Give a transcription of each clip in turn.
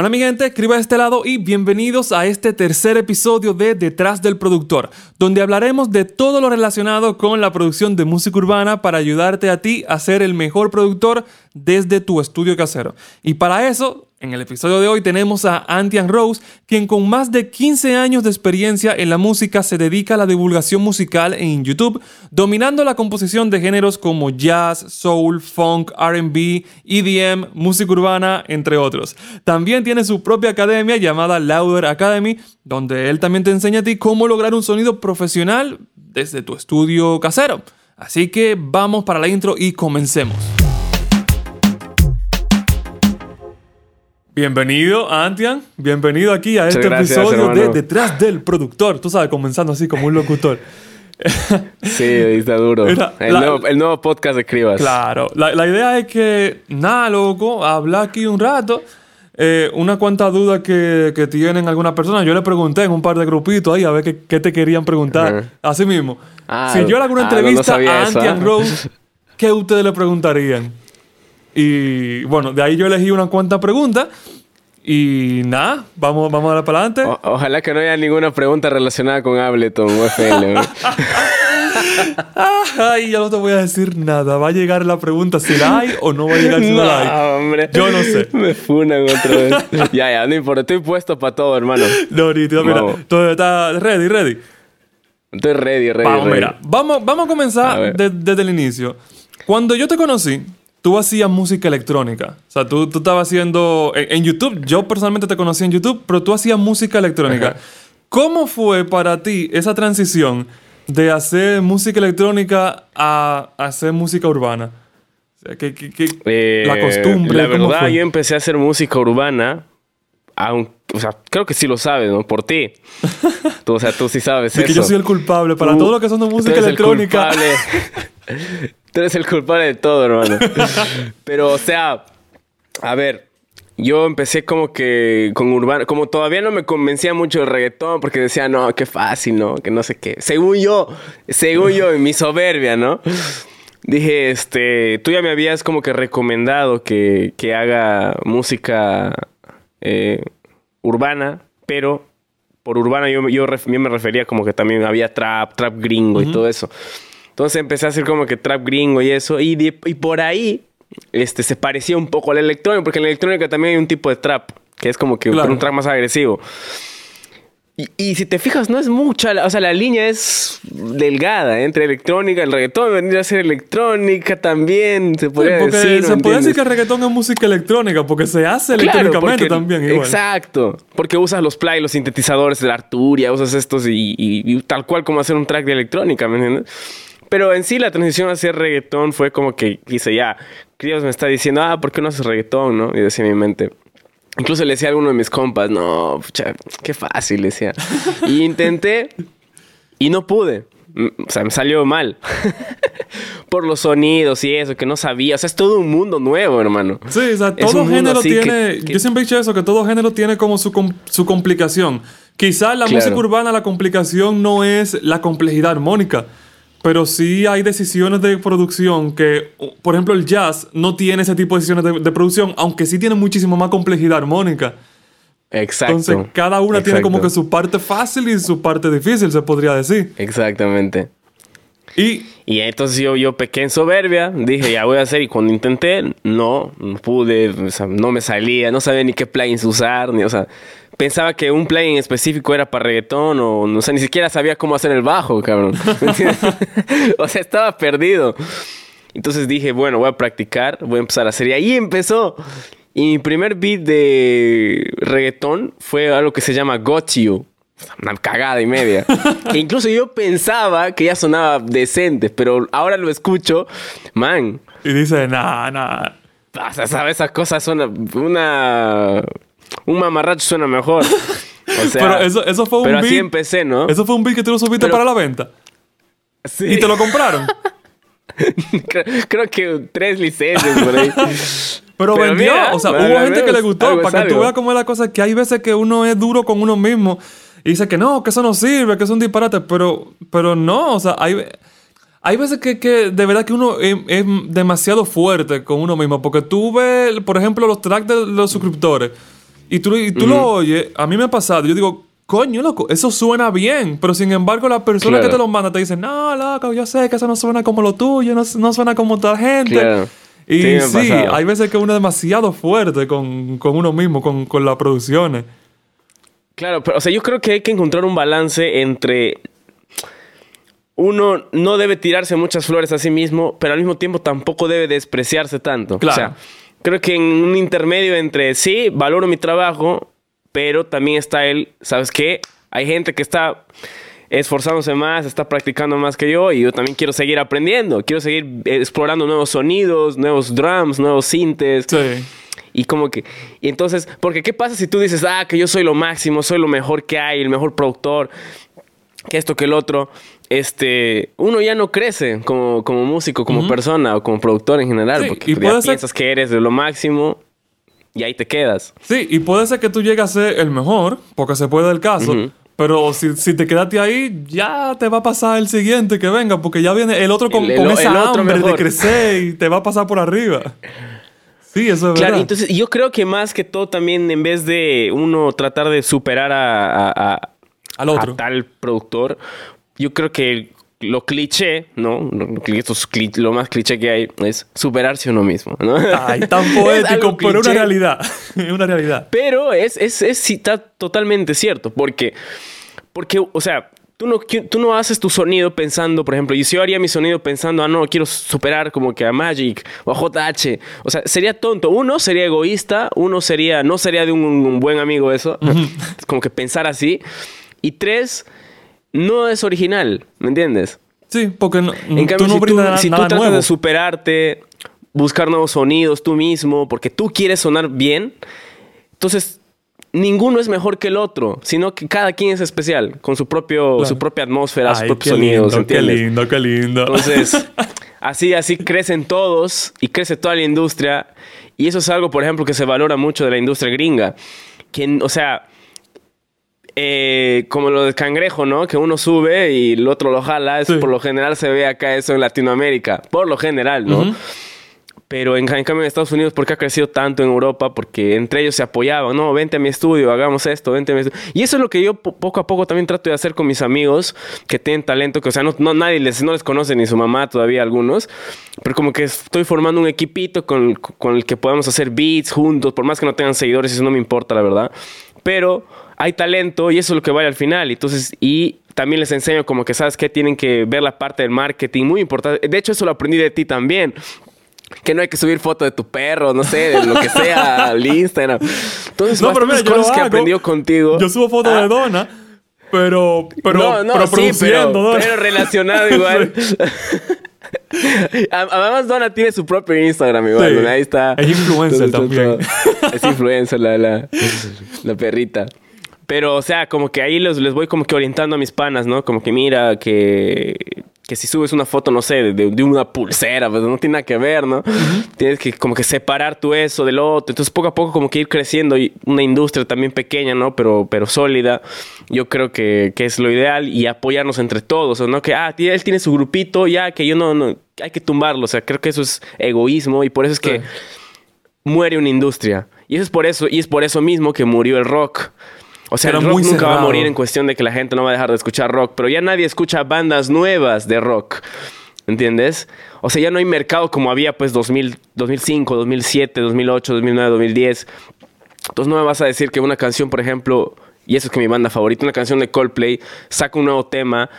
Hola mi gente, escriba de este lado y bienvenidos a este tercer episodio de Detrás del Productor, donde hablaremos de todo lo relacionado con la producción de música urbana para ayudarte a ti a ser el mejor productor desde tu estudio casero. Y para eso en el episodio de hoy tenemos a Antian Rose, quien con más de 15 años de experiencia en la música se dedica a la divulgación musical en YouTube, dominando la composición de géneros como jazz, soul, funk, RB, EDM, música urbana, entre otros. También tiene su propia academia llamada Lauder Academy, donde él también te enseña a ti cómo lograr un sonido profesional desde tu estudio casero. Así que vamos para la intro y comencemos. Bienvenido, Antian. Bienvenido aquí a este episodio de Detrás del Productor. Tú sabes, comenzando así como un locutor. sí, está duro. el, nuevo, podcast de Cribas. Claro. La, idea es que, nada, loco, hablar aquí un rato. Eh, una cuanta duda que, tienen algunas personas. Yo le pregunté en un par de grupitos ahí a ver qué, te querían preguntar. Así mismo. Ah, si yo le hago una ah, entrevista a Antian ¿ah? Rose, ¿qué ustedes le preguntarían? Y bueno, de ahí yo elegí una cuanta preguntas. Y nada, vamos, vamos a dar para adelante. ojalá que no haya ninguna pregunta relacionada con Ableton o FL. Ay, ya no te voy a decir nada. Va a llegar la pregunta si la hay o no va a llegar si no, la hay. hombre. Yo no sé. Me funan otra vez. ya, ya, no importa. Estoy puesto para todo, hermano. No, mira. Todo está ready, ready. Estoy ready, ready. Vamos, mira. Vamos, vamos a comenzar desde el inicio. Cuando yo te conocí, tú hacías música electrónica. O sea, tú, tú estabas haciendo. En, YouTube, yo personalmente te conocí en YouTube, pero tú hacías música electrónica. ¿Cómo fue para ti esa transición de hacer música electrónica a hacer música urbana? O sea, ¿qué, eh, la costumbre. La verdad, yo empecé a hacer música urbana. Aunque, o sea, creo que sí lo sabes, ¿no? Por ti. tú, o sea, tú sí sabes eso. que yo soy el culpable. Para todo lo que son de música electrónica. Tú eres el culpable de todo, hermano. Pero, o sea, a ver, yo empecé como que con urbano, como todavía no me convencía mucho el reggaetón, porque decía, no, qué fácil, ¿no? Que no sé qué. Según yo, según yo, en mi soberbia, ¿no? Dije, este, tú ya me habías como que recomendado que, que haga música eh, urbana, pero por urbana yo, yo, me refería como que también había trap, trap gringo y todo eso. Entonces empecé a hacer como que trap gringo y eso. Y, y por ahí este, se parecía un poco al electrónico, porque en la electrónica también hay un tipo de trap, que es como que un trap más agresivo. Y, si te fijas, no es mucha, o sea, la línea es delgada ¿eh? entre electrónica, el reggaetón vendría a ser electrónica también, se podría decir. Se puede decir que el reggaetón es música electrónica, porque se hace electrónicamente también. Igual. Exacto, porque usas los play, los sintetizadores de la Arturia, usas estos y, y, tal cual como hacer un track de electrónica, ¿me entiendes? Pero en sí la transición hacia reggaetón fue como que quise ya, Críos me está diciendo, ah, ¿por qué no haces reggaetón, no? Y decía en mi mente. Incluso le decía a alguno de mis compas, no, pucha, qué fácil, decía. Y intenté y no pude. Mm, o sea, me salió mal. Por los sonidos y eso, que no sabía. O sea, es todo un mundo nuevo, hermano. Sí, o sea, todo género tiene. Yo siempre he dicho eso, que todo género tiene como su, su complicación. Quizás la música urbana, la complicación no es la complejidad armónica. Pero sí hay decisiones de producción que, por ejemplo, el jazz no tiene ese tipo de decisiones de, producción, aunque sí tiene muchísimo más complejidad armónica. Exacto. Entonces, cada una tiene como que su parte fácil y su parte difícil, se podría decir. Exactamente. Y, y entonces yo, yo pequé en soberbia, dije, ya voy a hacer, y cuando intenté, no, no pude, no me salía, no sabía ni qué plugins usar, ni, o sea, pensaba que un plugin específico era para reggaetón o no sé, ni siquiera sabía cómo hacer el bajo, cabrón. o sea, estaba perdido. Entonces dije, bueno, voy a practicar, voy a empezar a hacer. Y ahí empezó. Y mi primer beat de reggaetón fue algo que se llama Got You. Una cagada y media. que incluso yo pensaba que ya sonaba decente, pero ahora lo escucho, man. Y dice, nah, nah. Pasa, ¿sabes? Esas cosas son una un mamarracho suena mejor. O sea, pero eso, eso fue un pero así empecé, ¿no? Eso fue un beat que tú lo subiste para la venta. Sí. ¿Y te lo compraron? creo, que tres licencias por ahí. Pero, vendió, o sea, hubo gente que le gustó. Para que tú veas cómo es la cosa, que hay veces que uno es duro con uno mismo y dice que no, que eso no sirve, que es un disparate, pero, pero no, o sea, hay, hay veces que, que de verdad que uno es, es, demasiado fuerte con uno mismo, porque tú ves, por ejemplo, los tracks de los suscriptores Y tú, y tú lo oyes, a mí me ha pasado, yo digo, coño, loco, eso suena bien, pero sin embargo la persona que Claro. te lo manda te dice, no, loco, yo sé que eso no suena como lo tuyo, no, no suena como tal gente. Claro. Y Sí, sí, hay veces que uno es demasiado fuerte con, con uno mismo, con, con las producciones. Claro, pero o sea, yo creo que hay que encontrar un balance entre uno no debe tirarse muchas flores a sí mismo, pero al mismo tiempo tampoco debe despreciarse tanto. Claro. O sea, creo que en un intermedio entre sí, valoro mi trabajo, pero también está el, ¿sabes qué? Hay gente que está esforzándose más, está practicando más que yo y yo también quiero seguir aprendiendo, quiero seguir eh, explorando nuevos sonidos, nuevos drums, nuevos sintes. Sí. Y como que, y entonces, porque ¿qué pasa si tú dices, ah, que yo soy lo máximo, soy lo mejor que hay, el mejor productor, que esto, que el otro? Este, uno ya no crece como, como músico, como persona o como productor en general, Sí, porque y ya puede ser- piensas que eres de lo máximo y ahí te quedas. Sí, y puede ser que tú llegues a ser el mejor, porque se puede el caso. Pero si, si te quedaste ahí, ya te va a pasar el siguiente que venga, porque ya viene el otro con, El- el- con esa el otro hambre de crecer y te va a pasar por arriba. Sí, eso es Claro, verdad. entonces yo creo que más que todo también en vez de uno tratar de superar a, a- a- Al otro. a tal productor, yo creo que lo cliché, ¿no? Lo, lo que- esto es cli- lo más cliché que hay es superarse uno mismo, ¿no? Ay, tan poético, pero una realidad. una realidad. Pero es, es, es está totalmente cierto, porque, porque o sea, tú no, tú no haces tu sonido pensando, por ejemplo, y si yo haría mi sonido pensando, ah, no, quiero superar como que a Magic o a JH, o sea, sería tonto. Uno sería egoísta, uno sería, no sería de un, un buen amigo eso, como que pensar así. Y tres, no es original, ¿me entiendes? Sí, porque no, En cambio, tú no si, tú, brindas si tú nada tratas nuevo. de superarte, buscar nuevos sonidos tú mismo, porque tú quieres sonar bien, entonces ninguno es mejor que el otro, sino que cada quien es especial, con su, propio, Claro. su propia atmósfera, sus Ay, propios qué sonidos, lindo, qué lindo, qué lindo. Entonces, así, así crecen todos y crece toda la industria. Y eso es algo, por ejemplo, que se valora mucho de la industria gringa. Que, o sea, eh, como lo del cangrejo, ¿no? Que uno sube y el otro lo jala. Es, Sí. Por lo general se ve acá eso en Latinoamérica. Por lo general, ¿no? Ujú. Pero en, en cambio en Estados Unidos, ¿por qué ha crecido tanto en Europa? Porque entre ellos se apoyaban, no, vente a mi estudio, hagamos esto, vente a mi estudio. Y eso es lo que yo po- poco a poco también trato de hacer con mis amigos que tienen talento, que o sea, no, no- nadie les, no les conoce ni su mamá todavía algunos, pero como que estoy formando un equipito con, con el que podamos hacer beats juntos, por más que no tengan seguidores, eso no me importa, la verdad. Pero hay talento y eso es lo que vale al final. Entonces, y también les enseño como que, ¿sabes qué? Tienen que ver la parte del marketing, muy importante. De hecho, eso lo aprendí de ti también. Que no hay que subir foto de tu perro, no sé, de lo que sea al Instagram. Entonces, No, pero mira, bastantes yo cosas que aprendió contigo. Yo subo fotos Ah, de dona, pero, pero, no, no, pero sí, produciendo pero, relacionado igual. Además, Donna tiene su propio Instagram igual. Sí. Ahí está. Es influencer también. Es influencer la, la, la perrita. Pero, o sea, como que ahí los, les voy como que orientando a mis panas, ¿no? Como que mira que, que si subes una foto, no sé, de, de una pulsera, pues no tiene nada que ver, ¿no? Tienes que como que separar tú eso del otro. Entonces, poco a poco como que ir creciendo y una industria también pequeña, ¿no? Pero, pero sólida. Yo creo que, que es lo ideal y apoyarnos entre todos, ¿no? Que, ah, él tiene su grupito, ya, que yo no, no, hay que tumbarlo. O sea, creo que eso es egoísmo y por eso es que Sí. muere una industria. Y eso es por eso, y es por eso mismo que murió el rock. O sea, el rock muy nunca va a morir en cuestión de que la gente no va a dejar de escuchar rock, pero ya nadie escucha bandas nuevas de rock. ¿Entiendes? O sea, ya no hay mercado como había pues 2000, 2005, 2007, 2008, 2009, 2010. Entonces no me vas a decir que una canción, por ejemplo, y eso es que mi banda favorita, una canción de Coldplay, saca un nuevo tema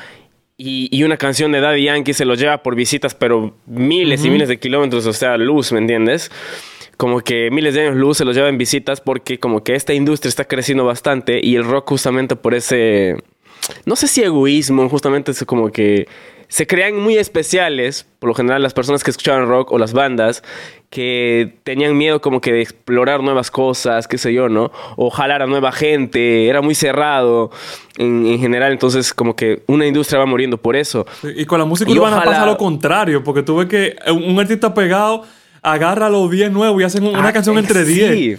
y, y una canción de Daddy Yankee se lo lleva por visitas, pero miles y miles de kilómetros, o sea, luz, ¿me entiendes? Como que miles de años luz se los lleva en visitas porque como que esta industria está creciendo bastante y el rock justamente por ese, no sé si egoísmo, justamente es como que se crean muy especiales, por lo general las personas que escuchaban rock o las bandas, que tenían miedo como que de explorar nuevas cosas, qué sé yo, ¿no? O jalar a nueva gente, era muy cerrado en, en general, entonces como que una industria va muriendo por eso. Y con la música Y urbana ojalá- pasa lo contrario, porque tú ves que un artista pegado agarra los 10 nuevos y hacen un- una Ah, canción eh, entre 10. Sí.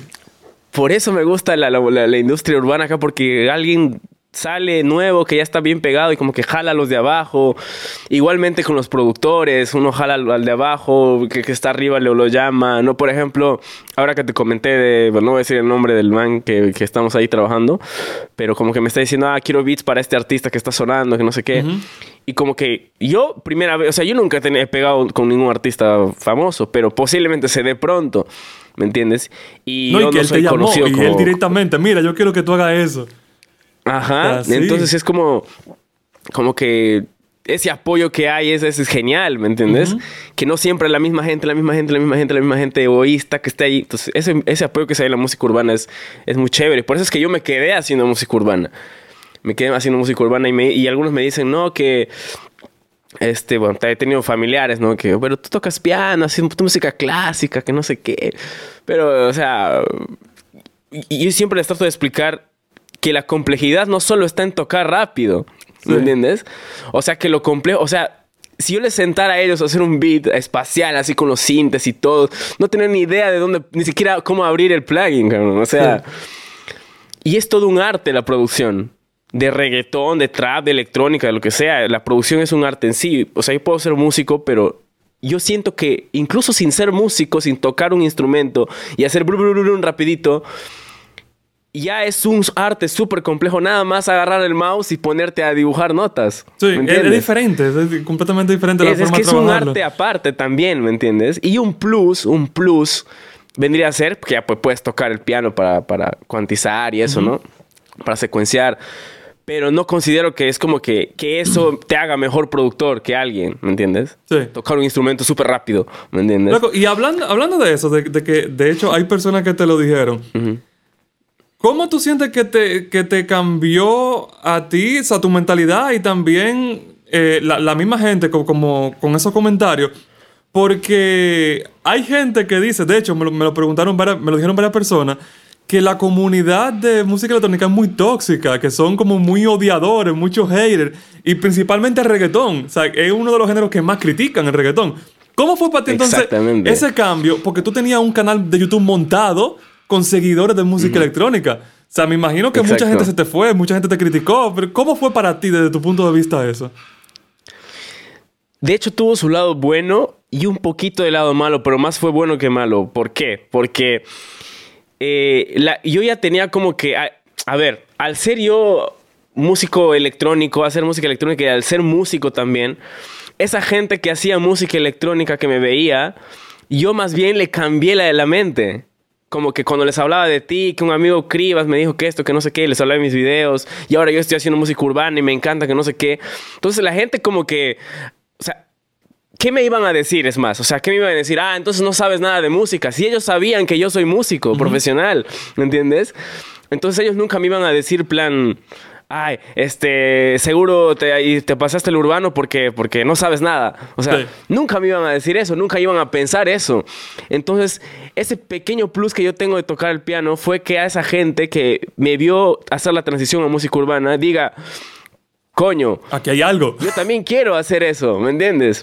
Por eso me gusta la, la- la- la industria urbana acá, porque alguien sale nuevo, que ya está bien pegado y como que jala a los de abajo. Igualmente con los productores, uno jala al, de abajo, que, que, está arriba le lo llama, ¿no? Por ejemplo, ahora que te comenté de, bueno, no voy a decir el nombre del man que, que, estamos ahí trabajando, pero como que me está diciendo, ah, quiero beats para este artista que está sonando, que no sé qué. Y como que yo, primera vez, o sea, yo nunca he pegado con ningún artista famoso, pero posiblemente se dé pronto. ¿Me entiendes? Y yo no soy conocido y él directamente, mira, yo quiero que tú hagas eso. Ajá. Entonces es como, como que ese apoyo que hay es, es genial, ¿me entiendes? Que no siempre la misma gente, la misma gente, la misma gente, la misma gente egoísta que esté ahí. Entonces, ese, ese apoyo que se da en la música urbana es, es muy chévere. Por eso es que yo me quedé haciendo música urbana. Me quedé haciendo música urbana y, me, y algunos me dicen, no, que este, bueno, he tenido familiares, ¿no? Que, pero tú tocas piano, tu música clásica, que no sé qué. Pero, o sea, yo siempre les trato de explicar que la complejidad no solo está en tocar rápido, ¿me entiendes? O sea, que lo complejo, o sea, si yo les sentara a ellos a hacer un beat espacial, así con los sintes y todo, no tener ni idea de dónde, ni siquiera cómo abrir el plugin, cabrón. O sea, y es todo un arte la producción. De reggaetón, de trap, de electrónica, de lo que sea. La producción es un arte en sí. O sea, yo puedo ser músico, pero yo siento que incluso sin ser músico, sin tocar un instrumento y hacer un rapidito, ya es un arte súper complejo. Nada más agarrar el mouse y ponerte a dibujar notas. Sí, es, diferente, es completamente diferente la es, forma es que es un arte aparte también, ¿me entiendes? Y un plus, un plus vendría a ser, porque ya pues, puedes tocar el piano para, para cuantizar y eso, ¿no? Para secuenciar. Pero no considero que es como que, que eso te haga mejor productor que alguien, ¿me entiendes? Sí. Tocar un instrumento súper rápido, ¿me entiendes? y hablando, hablando de eso, de, que de hecho hay personas que te lo dijeron. ¿Cómo tú sientes que te, que te cambió a ti, o tu mentalidad y también eh, la, misma gente como, con esos comentarios? Porque hay gente que dice, de hecho, me lo, preguntaron, me lo dijeron varias personas, que la comunidad de música electrónica es muy tóxica, que son como muy odiadores, muchos haters, y principalmente el reggaetón. O sea, es uno de los géneros que más critican el reggaetón. ¿Cómo fue para ti entonces ese cambio? Porque tú tenías un canal de YouTube montado con seguidores de música electrónica. O sea, me imagino que mucha gente se te fue, mucha gente te criticó, pero ¿cómo fue para ti desde tu punto de vista eso? De hecho, tuvo su lado bueno y un poquito de lado malo, pero más fue bueno que malo. ¿Por qué? Porque eh, yo ya tenía como que, a, a, ver, al ser yo músico electrónico, hacer música electrónica y al ser músico también, esa gente que hacía música electrónica que me veía, yo más bien le cambié la de la mente como que cuando les hablaba de ti, que un amigo Cribas me dijo que esto, que no sé qué, les hablaba de mis videos, y ahora yo estoy haciendo música urbana y me encanta que no sé qué. Entonces la gente como que, o sea, ¿qué me iban a decir? Es más, o sea, ¿qué me iban a decir? Ah, entonces no sabes nada de música. Si ellos sabían que yo soy músico profesional, ¿me entiendes? Entonces ellos nunca me iban a decir plan ay, este, seguro te, te pasaste el urbano porque, porque no sabes nada. O sea, nunca me iban a decir eso, nunca iban a pensar eso. Entonces, ese pequeño plus que yo tengo de tocar el piano fue que a esa gente que me vio hacer la transición a música urbana diga, coño, aquí hay algo. Yo también quiero hacer eso, ¿me entiendes?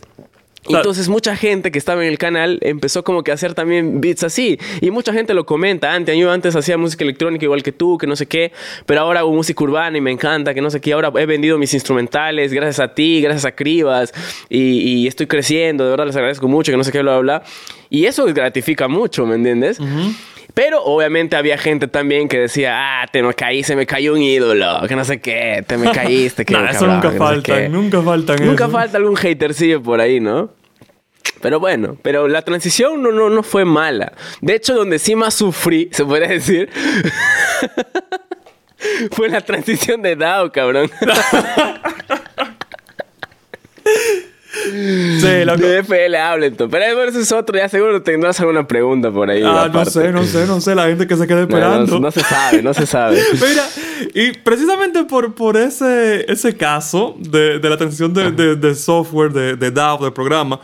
Entonces mucha gente que estaba en el canal empezó como que a hacer también beats así. Y mucha gente lo comenta. Antes, yo antes hacía música electrónica igual que tú, que no sé qué. Pero ahora hago música urbana y me encanta, que no sé qué. Ahora he vendido mis instrumentales gracias a ti, gracias a Cribas. Y, estoy creciendo, de verdad les agradezco mucho, que no sé qué, bla, bla, bla. Y eso gratifica mucho, ¿me entiendes? Pero obviamente había gente también que decía, ah, te me caí, se me cayó un ídolo, que no sé qué, te me caíste, que eso nunca falta, nunca falta. Nunca falta algún hatercillo por ahí, ¿no? Pero bueno, pero la transición no, no, no fue mala. De hecho, donde sí más sufrí, se podría decir, fue la transición de DAO, cabrón. Sí, lo De FL Ableton. Pero eso es otro, ya seguro tendrás alguna pregunta por ahí. Ah, no sé, no sé, no sé. La gente que se quede esperando. No, se sabe, no se sabe. Mira, y precisamente por, por ese, ese caso de, de la transición de, de, software, de, de DAW, del programa,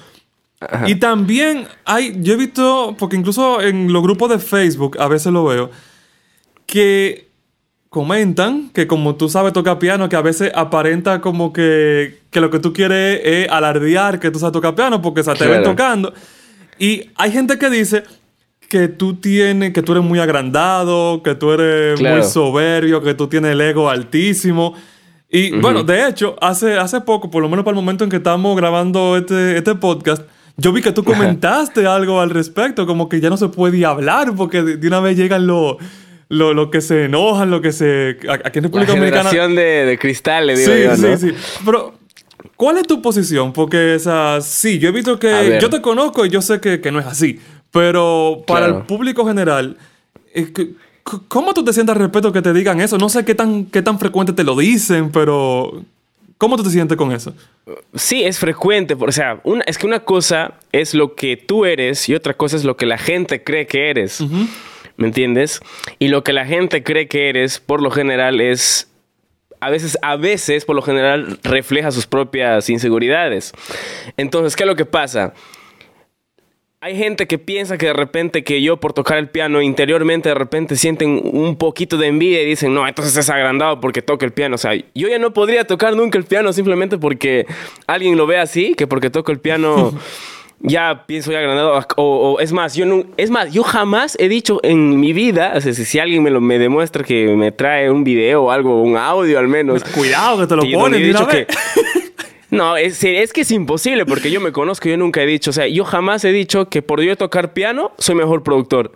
y también hay, yo he visto, porque incluso en los grupos de Facebook a veces lo veo, que comentan que como tú sabes tocar piano, que a veces aparenta como que, que lo que tú quieres es alardear que tú sabes tocar piano porque se te ven tocando. Y hay gente que dice que tú tienes, que tú eres muy agrandado, que tú eres muy soberbio, que tú tienes el ego altísimo. Y bueno, de hecho, hace, hace poco, por lo menos para el momento en que estamos grabando este, este podcast, yo vi que tú comentaste algo al respecto, como que ya no se puede hablar porque de, una vez llegan los lo, que se enojan, lo que se... Aquí en República La generación de, de cristal, le digo sí, yo, ¿no? Sí, sí, Pero, ¿cuál es tu posición? Porque, o sí, yo he visto que... Yo te conozco y yo sé que, que no es así. Pero para el público general, ¿cómo tú te sientes al respecto que te digan eso? No sé qué tan, qué tan frecuente te lo dicen, pero ¿cómo tú te sientes con eso? Sí, es frecuente. O sea, una, es que una cosa es lo que tú eres y otra cosa es lo que la gente cree que eres. ¿Me entiendes? Y lo que la gente cree que eres, por lo general, es a veces, a veces, por lo general, refleja sus propias inseguridades. Entonces, ¿qué es lo que pasa? Hay gente que piensa que de repente que yo por tocar el piano interiormente de repente sienten un poquito de envidia y dicen, no, entonces es agrandado porque toca el piano. O sea, yo ya no podría tocar nunca el piano simplemente porque alguien lo ve así, que porque toco el piano ya pienso ya agrandado. O, es más, yo no, es más, yo jamás he dicho en mi vida, o sea, si, alguien me lo me demuestra que me trae un video o algo, un audio al menos. Cuidado que te lo ponen. He dicho que, No, es, es, que es imposible porque yo me conozco, yo nunca he dicho, o sea, yo jamás he dicho que por yo tocar piano soy mejor productor.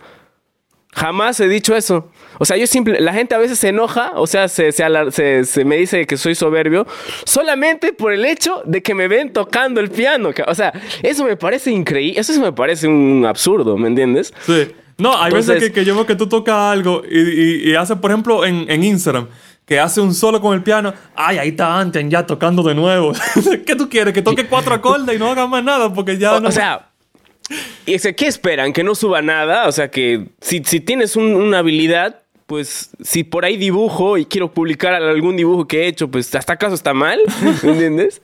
Jamás he dicho eso. O sea, yo simple, la gente a veces se enoja, o sea, se, se, se, me dice que soy soberbio, solamente por el hecho de que me ven tocando el piano. O sea, eso me parece increíble, eso me parece un absurdo, ¿me entiendes? Sí. No, hay veces que, que, yo veo que tú tocas algo y, y, y haces, por ejemplo, en, en Instagram que hace un solo con el piano. Ay, ahí está Anten ya tocando de nuevo. ¿Qué tú quieres? Que toque cuatro acordes y no haga más nada porque ya o, no. O sea, ¿y ¿qué esperan? ¿Que no suba nada? O sea, que si, si tienes una habilidad, pues si por ahí dibujo y quiero publicar algún dibujo que he hecho, pues hasta acaso está mal, ¿me entiendes?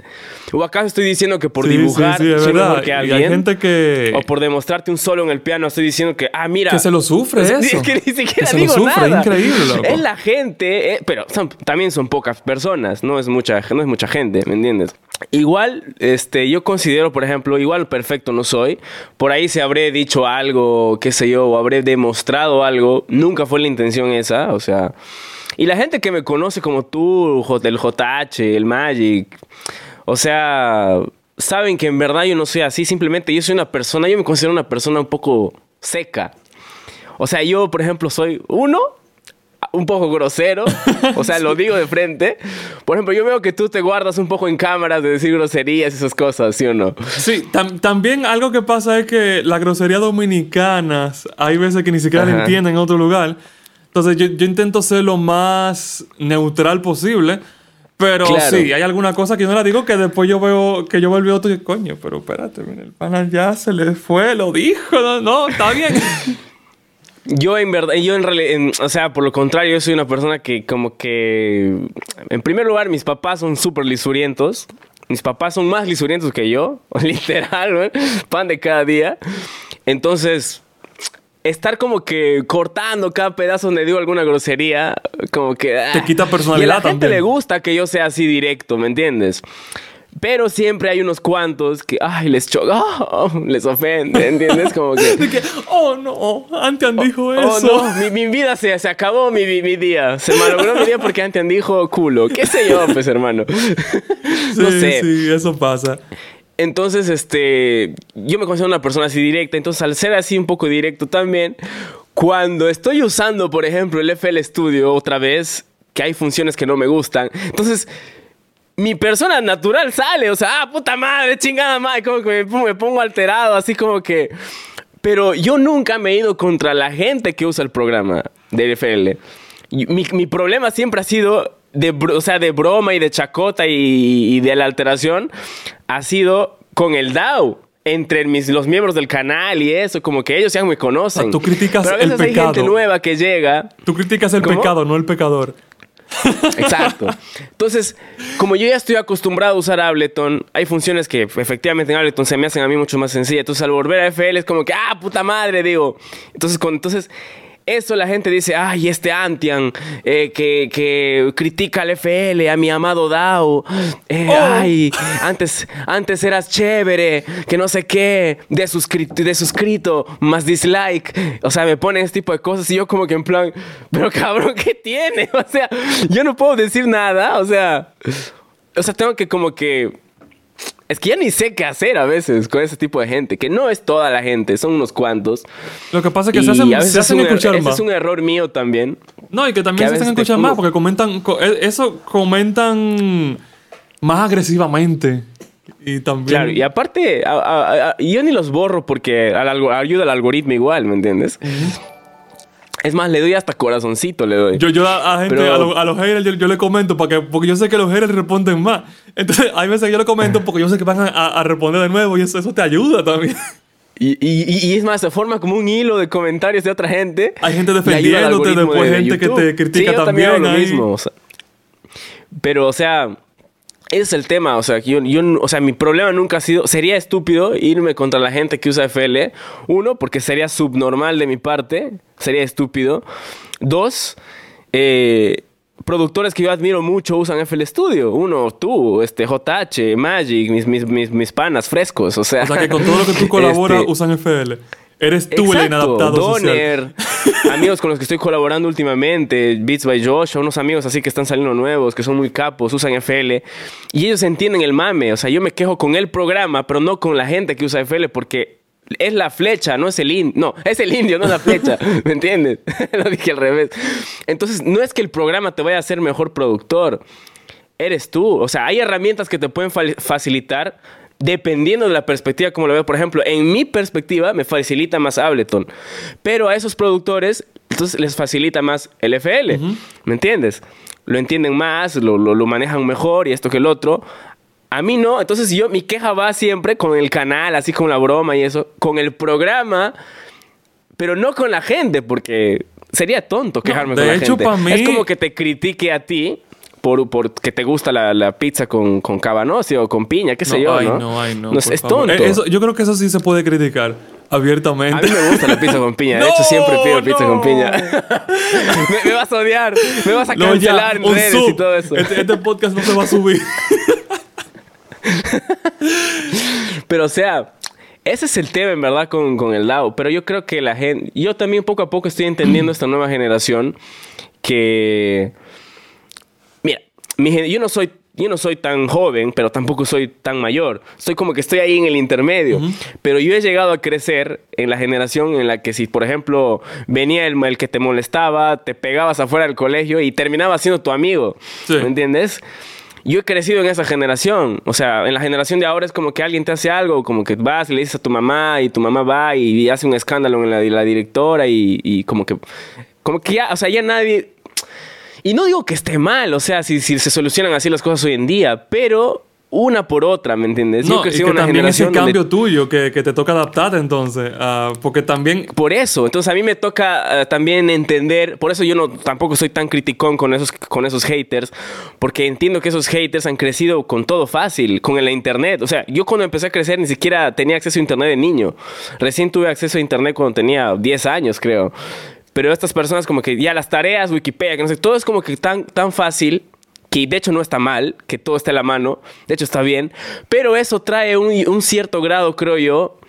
¿O acaso estoy diciendo que por dibujar soy mejor que alguien? hay gente que... O por demostrarte un solo en el piano estoy diciendo que, ah, mira... Que se lo sufre eso. Es que ni siquiera digo nada. Es increíble, loco. Es la gente, eh, pero también son pocas personas, no es, mucha, no es mucha gente, ¿me entiendes? Igual, este, yo considero, por ejemplo, igual perfecto no soy. Por ahí se habré dicho algo, qué sé yo, o habré demostrado algo. Nunca fue la intención esa, o sea... Y la gente que me conoce como tú, el JH, el Magic, o sea, saben que en verdad yo no soy así, simplemente yo soy una persona, yo me considero una persona un poco seca. O sea, yo, por ejemplo, soy uno, un poco grosero, o sea, lo digo de frente. Por ejemplo, yo veo que tú te guardas un poco en cámaras de decir groserías y esas cosas, ¿sí o no? Sí, también algo que pasa es que la grosería dominicana hay veces que ni siquiera la entienden en otro lugar. Entonces yo, yo intento ser lo más neutral posible. Pero sí, hay alguna cosa que yo no la digo que después yo veo que yo volví otro y coño, pero espérate, el pana ya se le fue, lo dijo, no, no está bien. yo en verdad, yo en realidad, o sea, por lo contrario, yo soy una persona que como que, en primer lugar, mis papás son súper lisurientos. Mis papás son más lisurientos que yo, literal, pan de cada día. Entonces, estar como que cortando cada pedazo donde digo alguna grosería, como que... Te quita personalidad. Y a la gente le gusta que yo sea así directo, ¿me entiendes? Pero siempre hay unos cuantos que, ay, les choca, oh, les ofende, ¿entiendes? Como que... oh, no, Antian dijo eso. Oh, no, mi, vida se, se acabó, mi, mi, día. Se malogró mi día porque Antian dijo culo. ¿Qué sé yo, pues, hermano? no sé. Sí, eso pasa. Entonces, este, yo me considero una persona así directa, entonces al ser así un poco directo también, cuando estoy usando, por ejemplo, el FL Studio otra vez, que hay funciones que no me gustan, entonces mi persona natural sale, o sea, ah, puta madre, chingada madre, como que me, pongo alterado, así como que... Pero yo nunca me he ido contra la gente que usa el programa de FL. Mi problema siempre ha sido de, o sea, de broma y de chacota y, de la alteración ha sido con el DAO entre mis, los miembros del canal y eso, como que ellos ya me conocen. tú criticas Pero a veces el hay gente nueva que llega. Tú criticas el pecado, no el pecador. Exacto. Entonces, como yo ya estoy acostumbrado a usar Ableton, hay funciones que efectivamente en Ableton se me hacen a mí mucho más sencillas. Entonces, al volver a FL es como que, ah, puta madre, digo. Entonces, con, entonces eso la gente dice, ay, este Antian eh, que, que, critica al FL, a mi amado Dao. Eh, oh. Ay, antes, antes eras chévere, que no sé qué, de, de suscrito, más dislike. O sea, me ponen ese tipo de cosas y yo como que en plan, pero cabrón, ¿qué tiene? O sea, yo no puedo decir nada. O sea, o sea, tengo que como que es que ya ni sé qué hacer a veces con ese tipo de gente, que no es toda la gente, son unos cuantos. Lo que pasa es que se hacen, se hacen er- escuchar más. es un error mío también. No, y que también se hacen escuchar más porque comentan, e- eso comentan más agresivamente. Y también. Claro, y aparte, yo ni los borro porque ayuda al algoritmo igual, ¿me entiendes? Es más, le doy hasta corazoncito, le doy. Yo, yo a, gente, a, los haters, yo, le comento para que, porque yo sé que los haters responden más. Entonces, hay veces que yo le comento porque yo sé que van a, responder de nuevo y eso, eso te ayuda también. Y, y, y, es más, se forma como un hilo de comentarios de otra gente. Hay gente defendiéndote, después gente que te critica sí, yo también. lo mismo. O sea, pero, o sea, ese es el tema, o sea, yo, yo, o sea, mi problema nunca ha sido, sería estúpido irme contra la gente que usa FL. Uno, porque sería subnormal de mi parte, sería estúpido. Dos, eh, productores que yo admiro mucho usan FL Studio. Uno, tú, este, JH, Magic, mis, mis, mis, mis panas frescos, o sea. O sea, que con todo lo que tú colaboras este, usan FL. Eres tú el inadaptado Donner, amigos con los que estoy colaborando últimamente, Beats by Josh, unos amigos así que están saliendo nuevos, que son muy capos, usan FL, y ellos entienden el mame, o sea, yo me quejo con el programa, pero no con la gente que usa FL, porque es la flecha, no es el indio. No, es el indio, no es la flecha. ¿Me entiendes? Lo dije al revés. Entonces, no es que el programa te vaya a ser mejor productor. Eres tú. O sea, hay herramientas que te pueden facilitar dependiendo de la perspectiva como lo veo. Por ejemplo, en mi perspectiva me facilita más Ableton, pero a esos productores entonces les facilita más el FL, ¿me entiendes? Lo entienden más, lo, lo, manejan mejor y esto que el otro. A mí no, entonces yo mi queja va siempre con el canal, así con la broma y eso, con el programa, pero no con la gente, porque sería tonto quejarme con la gente. Es como que te critique a ti por, que te gusta la, pizza con, con o con piña, qué sé yo, ¿no? No, ay, no, es tonto. Eh, yo creo que eso sí se puede criticar abiertamente. A mí me gusta la pizza con piña. De hecho, siempre pido pizza con piña. me, vas a odiar. Me vas a cancelar en redes y todo eso. Este, este, podcast no se va a subir. Pero, o sea, ese es el tema, en verdad, con, con el DAO. Pero yo creo que la gente... Yo también poco a poco estoy entendiendo esta nueva generación que yo no soy yo no soy tan joven, pero tampoco soy tan mayor. Soy como que estoy ahí en el intermedio. Pero yo he llegado a crecer en la generación en la que si, por ejemplo, venía el, el que te molestaba, te pegabas afuera del colegio y terminaba siendo tu amigo. ¿Me entiendes? Yo he crecido en esa generación. O sea, en la generación de ahora es como que alguien te hace algo, como que vas y le dices a tu mamá y tu mamá va y, hace un escándalo en la, la directora y, y como que... Como que ya, o sea, ya nadie y no digo que esté mal, o sea, si, si se solucionan así las cosas hoy en día, pero una por otra, ¿me entiendes? No, Yo y que también ese cambio tuyo que, que, te toca adaptarte entonces, uh, porque también... Por eso, entonces a mí me toca uh, también entender, por eso yo no tampoco soy tan criticón con esos, con esos haters, porque entiendo que esos haters han crecido con todo fácil, con el internet, o sea, yo cuando empecé a crecer ni siquiera tenía acceso a internet de niño, recién tuve acceso a internet cuando tenía 10 años, creo. Pero estas personas como que ya las tareas, Wikipedia, que no sé, todo es como que tan, tan fácil que de hecho no está mal, que todo esté a la mano, de hecho está bien, pero eso trae un, cierto grado, creo yo,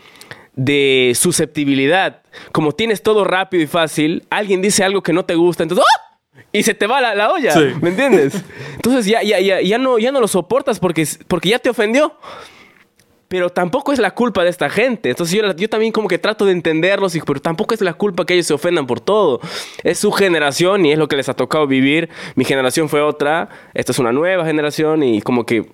de susceptibilidad. Como tienes todo rápido y fácil, alguien dice algo que no te gusta, entonces ¡ah! Y se te va la, la olla, ¿me entiendes? Entonces ya, ya, ya, ya, no, ya no lo soportas porque, porque ya te ofendió pero tampoco es la culpa de esta gente. Entonces yo, yo también como que trato de entenderlos, y, pero tampoco es la culpa que ellos se ofendan por todo. Es su generación y es lo que les ha tocado vivir. Mi generación fue otra, esta es una nueva generación y como que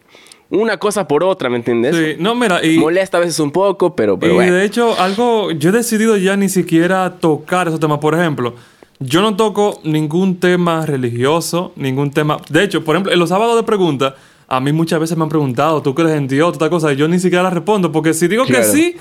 una cosa por otra, ¿me entiendes? Sí, no, mira, y... Molesta a veces un poco, pero, pero y de hecho, algo, yo he decidido ya ni siquiera tocar esos temas. Por ejemplo, yo no toco ningún tema religioso, ningún tema... De hecho, por ejemplo, en los sábados de preguntas a mí muchas veces me han preguntado, ¿tú crees en Dios? Otra cosa, y yo ni siquiera la respondo, porque si digo que sí,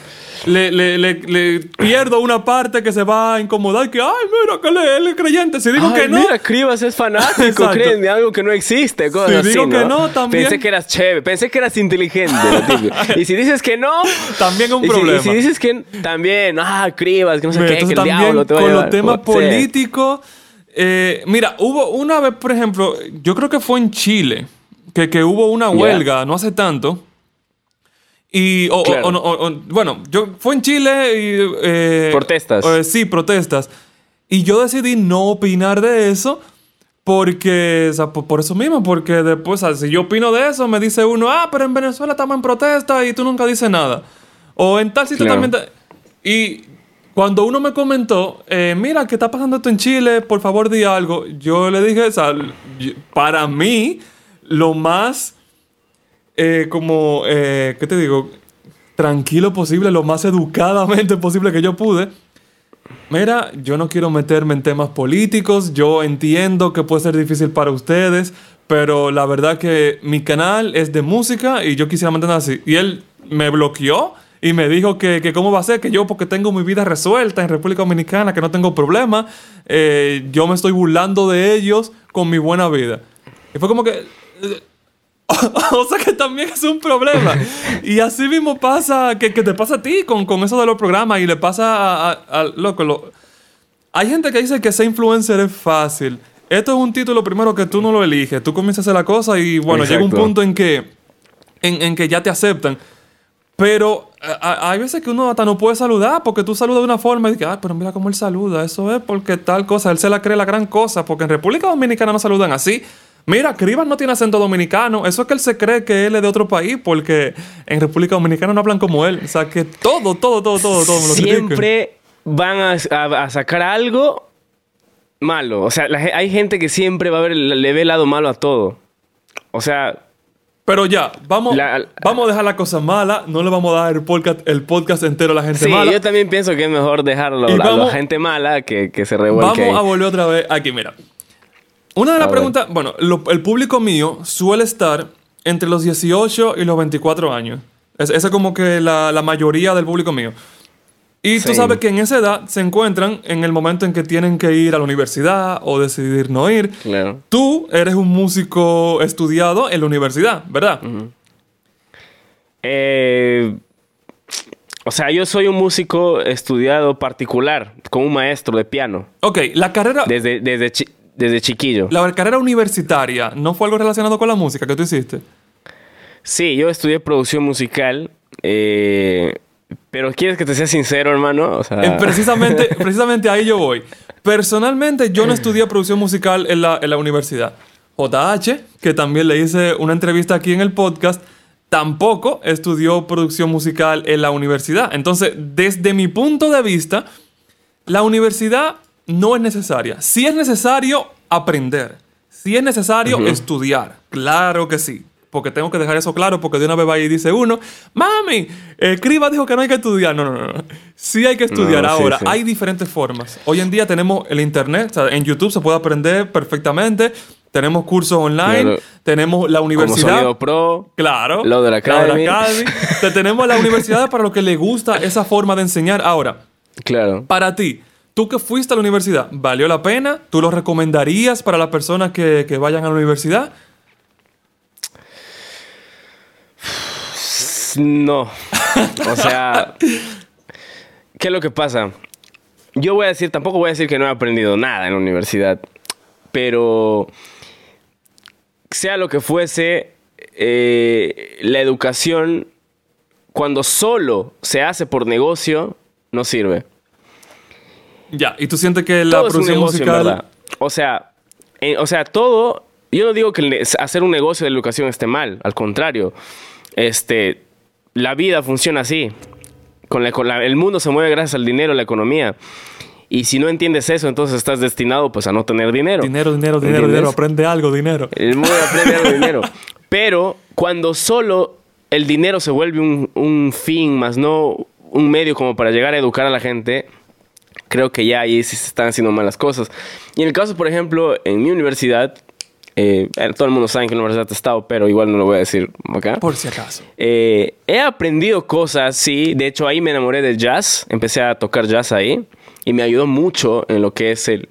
le, le- le- le pierdo una parte que se va a incomodar, que, ay, mira, que él, es- creyente. Si digo Ay, que no, mira, Cribas es fanático, creen de algo que no existe, cosas Si así, digo que ¿no? también. Pensé que eras chévere, pensé que eras inteligente, lo. Y si dices que no... También un y si- problema. Y si, dices que también, ah, Cribas, que no sé Mira, qué, que el también diablo te va a con los temas políticos. eh, mira, hubo una vez, por ejemplo, yo creo que fue en Chile, que, que hubo una huelga no hace tanto. Y, o, Claro. o o- bueno, yo fue en Chile y... eh, Protestas. eh, sí, protestas. Y yo decidí no opinar de eso porque, o sea, por, eso mismo, porque después, o sea, si yo opino de eso, me dice uno, ah, pero en Venezuela estamos en protesta y tú nunca dices nada. O en tal sitio Claro. también... te- Y cuando uno me comentó, eh, mira, ¿qué está pasando esto en Chile? Por favor, di algo. Yo le dije, o sea, para mí, lo más, eh, como, eh, ¿qué te digo? Tranquilo posible, lo más educadamente posible que yo pude. Mira, yo no quiero meterme en temas políticos, yo entiendo que puede ser difícil para ustedes, pero la verdad que mi canal es de música y yo quisiera mantener así. Y él me bloqueó y me dijo que, que cómo va a ser, que yo porque tengo mi vida resuelta en República Dominicana, que no tengo problema, eh, yo me estoy burlando de ellos con mi buena vida. Y fue como que... eh, o sea que también es un problema. Y así mismo pasa, que, que te pasa a ti con, con eso de los programas y le pasa a, a- a- loco. lo- hay gente que dice que ser influencer es fácil. Esto es un título primero que tú no lo eliges. Tú comienzas a hacer la cosa y bueno, llega un punto en que, en, en que ya te aceptan. Pero a- hay veces que uno hasta no puede saludar porque tú saludas de una forma y dices, ah, pero mira cómo él saluda. Eso es porque tal cosa. Él se la cree la gran cosa. Porque en República Dominicana no saludan así. Mira, Cribas no tiene acento dominicano. Eso es que él se cree que él es de otro país porque en República Dominicana no hablan como él. O sea, que todo, todo, todo, todo, todo me lo critican. Siempre van a, a- a sacar algo malo. O sea, la hay gente que siempre va a ver, le ve el lado malo a todo. O sea, Pero ya, vamos, La- vamos a dejar la cosa mala. No le vamos a dar el podcast, el podcast entero a la gente sí, mala. yo también pienso que es mejor dejarlo Y a la vamos- gente mala que, que se Vamos revuelque. ahí. a volver otra vez aquí, mira. Una de las A ver. preguntas, bueno, lo- el público mío suele estar entre los 18 y los 24 años. Es- Esa es como que la, la mayoría del público mío. Y tú sabes que en esa edad se encuentran en el momento en que tienen que ir a la universidad o decidir no ir. Claro. Tú eres un músico estudiado en la universidad, ¿verdad? Eh, o sea, yo soy un músico estudiado particular, con un maestro de piano, Ok, la carrera, desde, desde, desde chiquillo. la carrera universitaria no fue algo relacionado con la música que tú hiciste. Sí, yo estudié producción musical, eh, pero ¿quieres que te sea sincero, hermano? O sea, precisamente, precisamente ahí yo voy. Personalmente, yo no estudié producción musical en la, en la universidad. JH, que también le hice una entrevista aquí en el podcast, tampoco estudió producción musical en la universidad. Entonces, desde mi punto de vista, la universidad no es necesaria. Sí es necesario aprender. Sí es necesario estudiar. Claro que sí. Porque tengo que dejar eso claro, porque de una vez va y dice uno, mami, eh, Criba dijo que no hay que estudiar. No, no, no. Sí hay que estudiar. No, Ahora, sí. hay diferentes formas. Hoy en día tenemos el internet, o sea, en YouTube se puede aprender perfectamente. Tenemos cursos online, tenemos la universidad. pro. Claro. Lo de la Academy. Academy. Te- tenemos la universidad para los que les gusta esa forma de enseñar. Ahora, Claro. para ti, tú que fuiste a la universidad, ¿valió la pena? ¿Tú lo recomendarías para las personas que, que vayan a la universidad? No. O sea, ¿qué es lo que pasa? Yo voy a decir, tampoco voy a decir que no he aprendido nada en la universidad, pero sea lo que fuese, eh, la educación, cuando solo se hace por negocio, no sirve. Ya, y tú sientes que la todo es un producción negocio, en musical... verdad. O sea, eh, o sea, todo. Yo no digo que hacer un negocio de educación esté mal, al contrario. Este, la vida funciona así. Con la- con la- el mundo se mueve gracias al dinero, la economía. Y si no entiendes eso, entonces estás destinado pues a no tener dinero. Dinero, dinero, dinero, ¿Entiendes? dinero, aprende algo, dinero. El mundo aprende algo dinero. Pero cuando solo el dinero se vuelve un, un fin, más no un medio como para llegar a educar a la gente, creo que ya ahí sí se están haciendo malas cosas. Y en el caso, por ejemplo, en mi universidad, Eh, todo el mundo sabe que en la universidad he estado, pero igual no lo voy a decir acá. Por si acaso. Eh, he aprendido cosas, sí. De hecho, ahí me enamoré del jazz. Empecé a tocar jazz ahí. Y me ayudó mucho en lo que es el...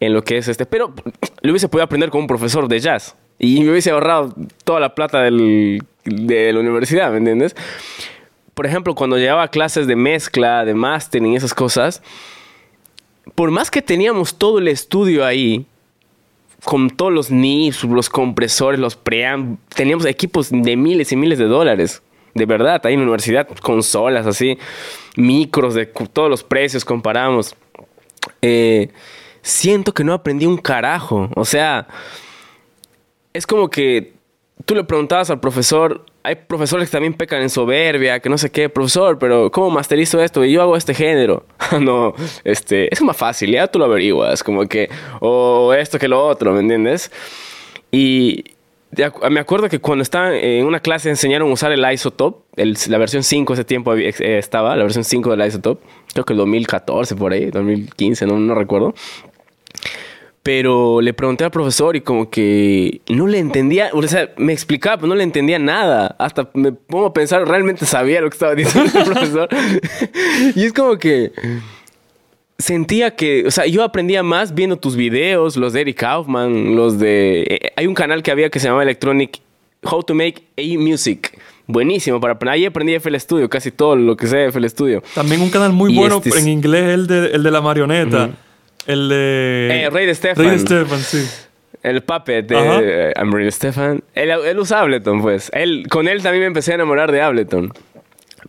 En lo que es este... Pero lo hubiese podido aprender con un profesor de jazz. Y me hubiese ahorrado toda la plata del, de la universidad, ¿me entiendes? Por ejemplo, cuando llevaba clases de mezcla, de mastering y esas cosas, por más que teníamos todo el estudio ahí, con todos los NIFs, los compresores, los preamp, teníamos equipos de miles y miles de dólares. De verdad, ahí en la universidad, consolas así, micros de todos los precios comparamos. Eh, siento que no aprendí un carajo. O sea, es como que tú le preguntabas al profesor, hay profesores que también pecan en soberbia, que no sé qué, profesor, pero ¿cómo masterizo esto? Y yo hago este género. no, este, es más fácil, ya tú lo averiguas, como que, o esto que lo otro, ¿me entiendes? Y me acuerdo que cuando estaba en una clase enseñaron a usar el Isotope, la versión 5 ese tiempo eh, estaba, la versión 5 del Isotope, creo que el 2014 por ahí, 2015, no, no recuerdo. Pero le pregunté al profesor y como que no le entendía, o sea, me explicaba, pero no le entendía nada. Hasta me pongo a pensar, realmente sabía lo que estaba diciendo el profesor. y es como que sentía que, o sea, yo aprendía más viendo tus videos, los de Eric Kaufman, los de... Eh, hay un canal que había que se llamaba Electronic How to Make a Music. Buenísimo para aprender. Ahí aprendí FL Studio, casi todo lo que sé de FL Studio. También un canal muy bueno este en inglés, el de, el de la marioneta. El de. Eh, Rey de Stefan. Rey de Stefan, sí. El puppet de uh I'm Stefan. Él, él, usa Ableton, pues. Él, con él también me empecé a enamorar de Ableton.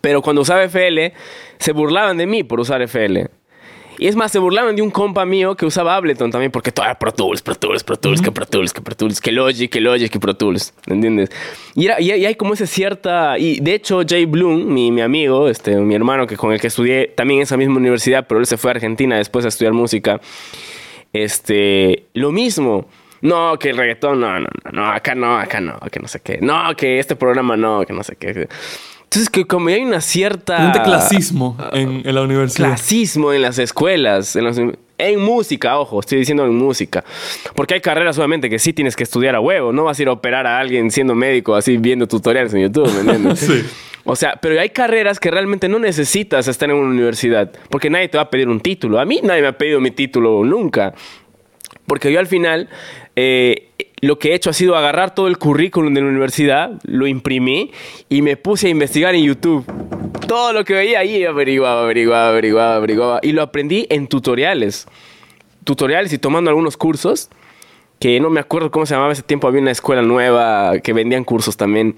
Pero cuando usaba FL, se burlaban de mí por usar FL. Y es más, se burlaban de un compa mío que usaba Ableton también, porque todo era Pro Tools, Pro Tools, Pro Tools, que Pro Tools, que Pro Tools, que Logic, que Logic, que Pro Tools, ¿me entiendes? Y, era, y, hay como esa cierta... Y de hecho, Jay Bloom, mi, mi amigo, este, mi hermano que con el que estudié también en esa misma universidad, pero él se fue a Argentina después a estudiar música, este, lo mismo. No, que el reggaetón, no, no, no, no, acá no, acá no, que no sé qué. No, que este programa no, que no sé qué. Entonces, que como hay una cierta... Un clasismo en, en, la universidad. Clasismo en las escuelas. En, en, música, ojo, estoy diciendo en música. Porque hay carreras, obviamente, que sí tienes que estudiar a huevo. No vas a ir a operar a alguien siendo médico así viendo tutoriales en YouTube, ¿me entiendes? sí. O sea, pero hay carreras que realmente no necesitas estar en una universidad. Porque nadie te va a pedir un título. A mí nadie me ha pedido mi título nunca. Porque yo al final... Eh, lo que he hecho ha sido agarrar todo el currículum de la universidad, lo imprimí y me puse a investigar en YouTube. Todo lo que veía ahí averiguaba, averiguaba, averiguaba, averiguaba. Y lo aprendí en tutoriales. Tutoriales y tomando algunos cursos que no me acuerdo cómo se llamaba ese tiempo. Había una escuela nueva que vendían cursos también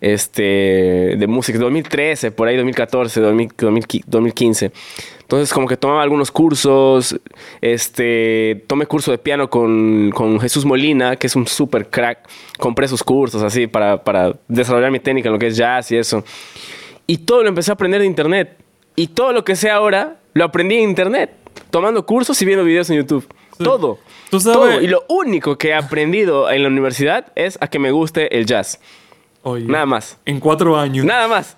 este, de música. 2013, por ahí 2014, 2015. Entonces como que tomaba algunos cursos, este, tomé curso de piano con, con Jesús Molina, que es un super crack. Compré esos cursos así para, para desarrollar mi técnica en lo que es jazz y eso. Y todo lo empecé a aprender de internet. Y todo lo que sé ahora lo aprendí en internet, tomando cursos y viendo videos en YouTube. Todo. ¿Tú sabes? Todo. Y lo único que he aprendido en la universidad es a que me guste el jazz. Oye, Nada más. En cuatro años. Nada más.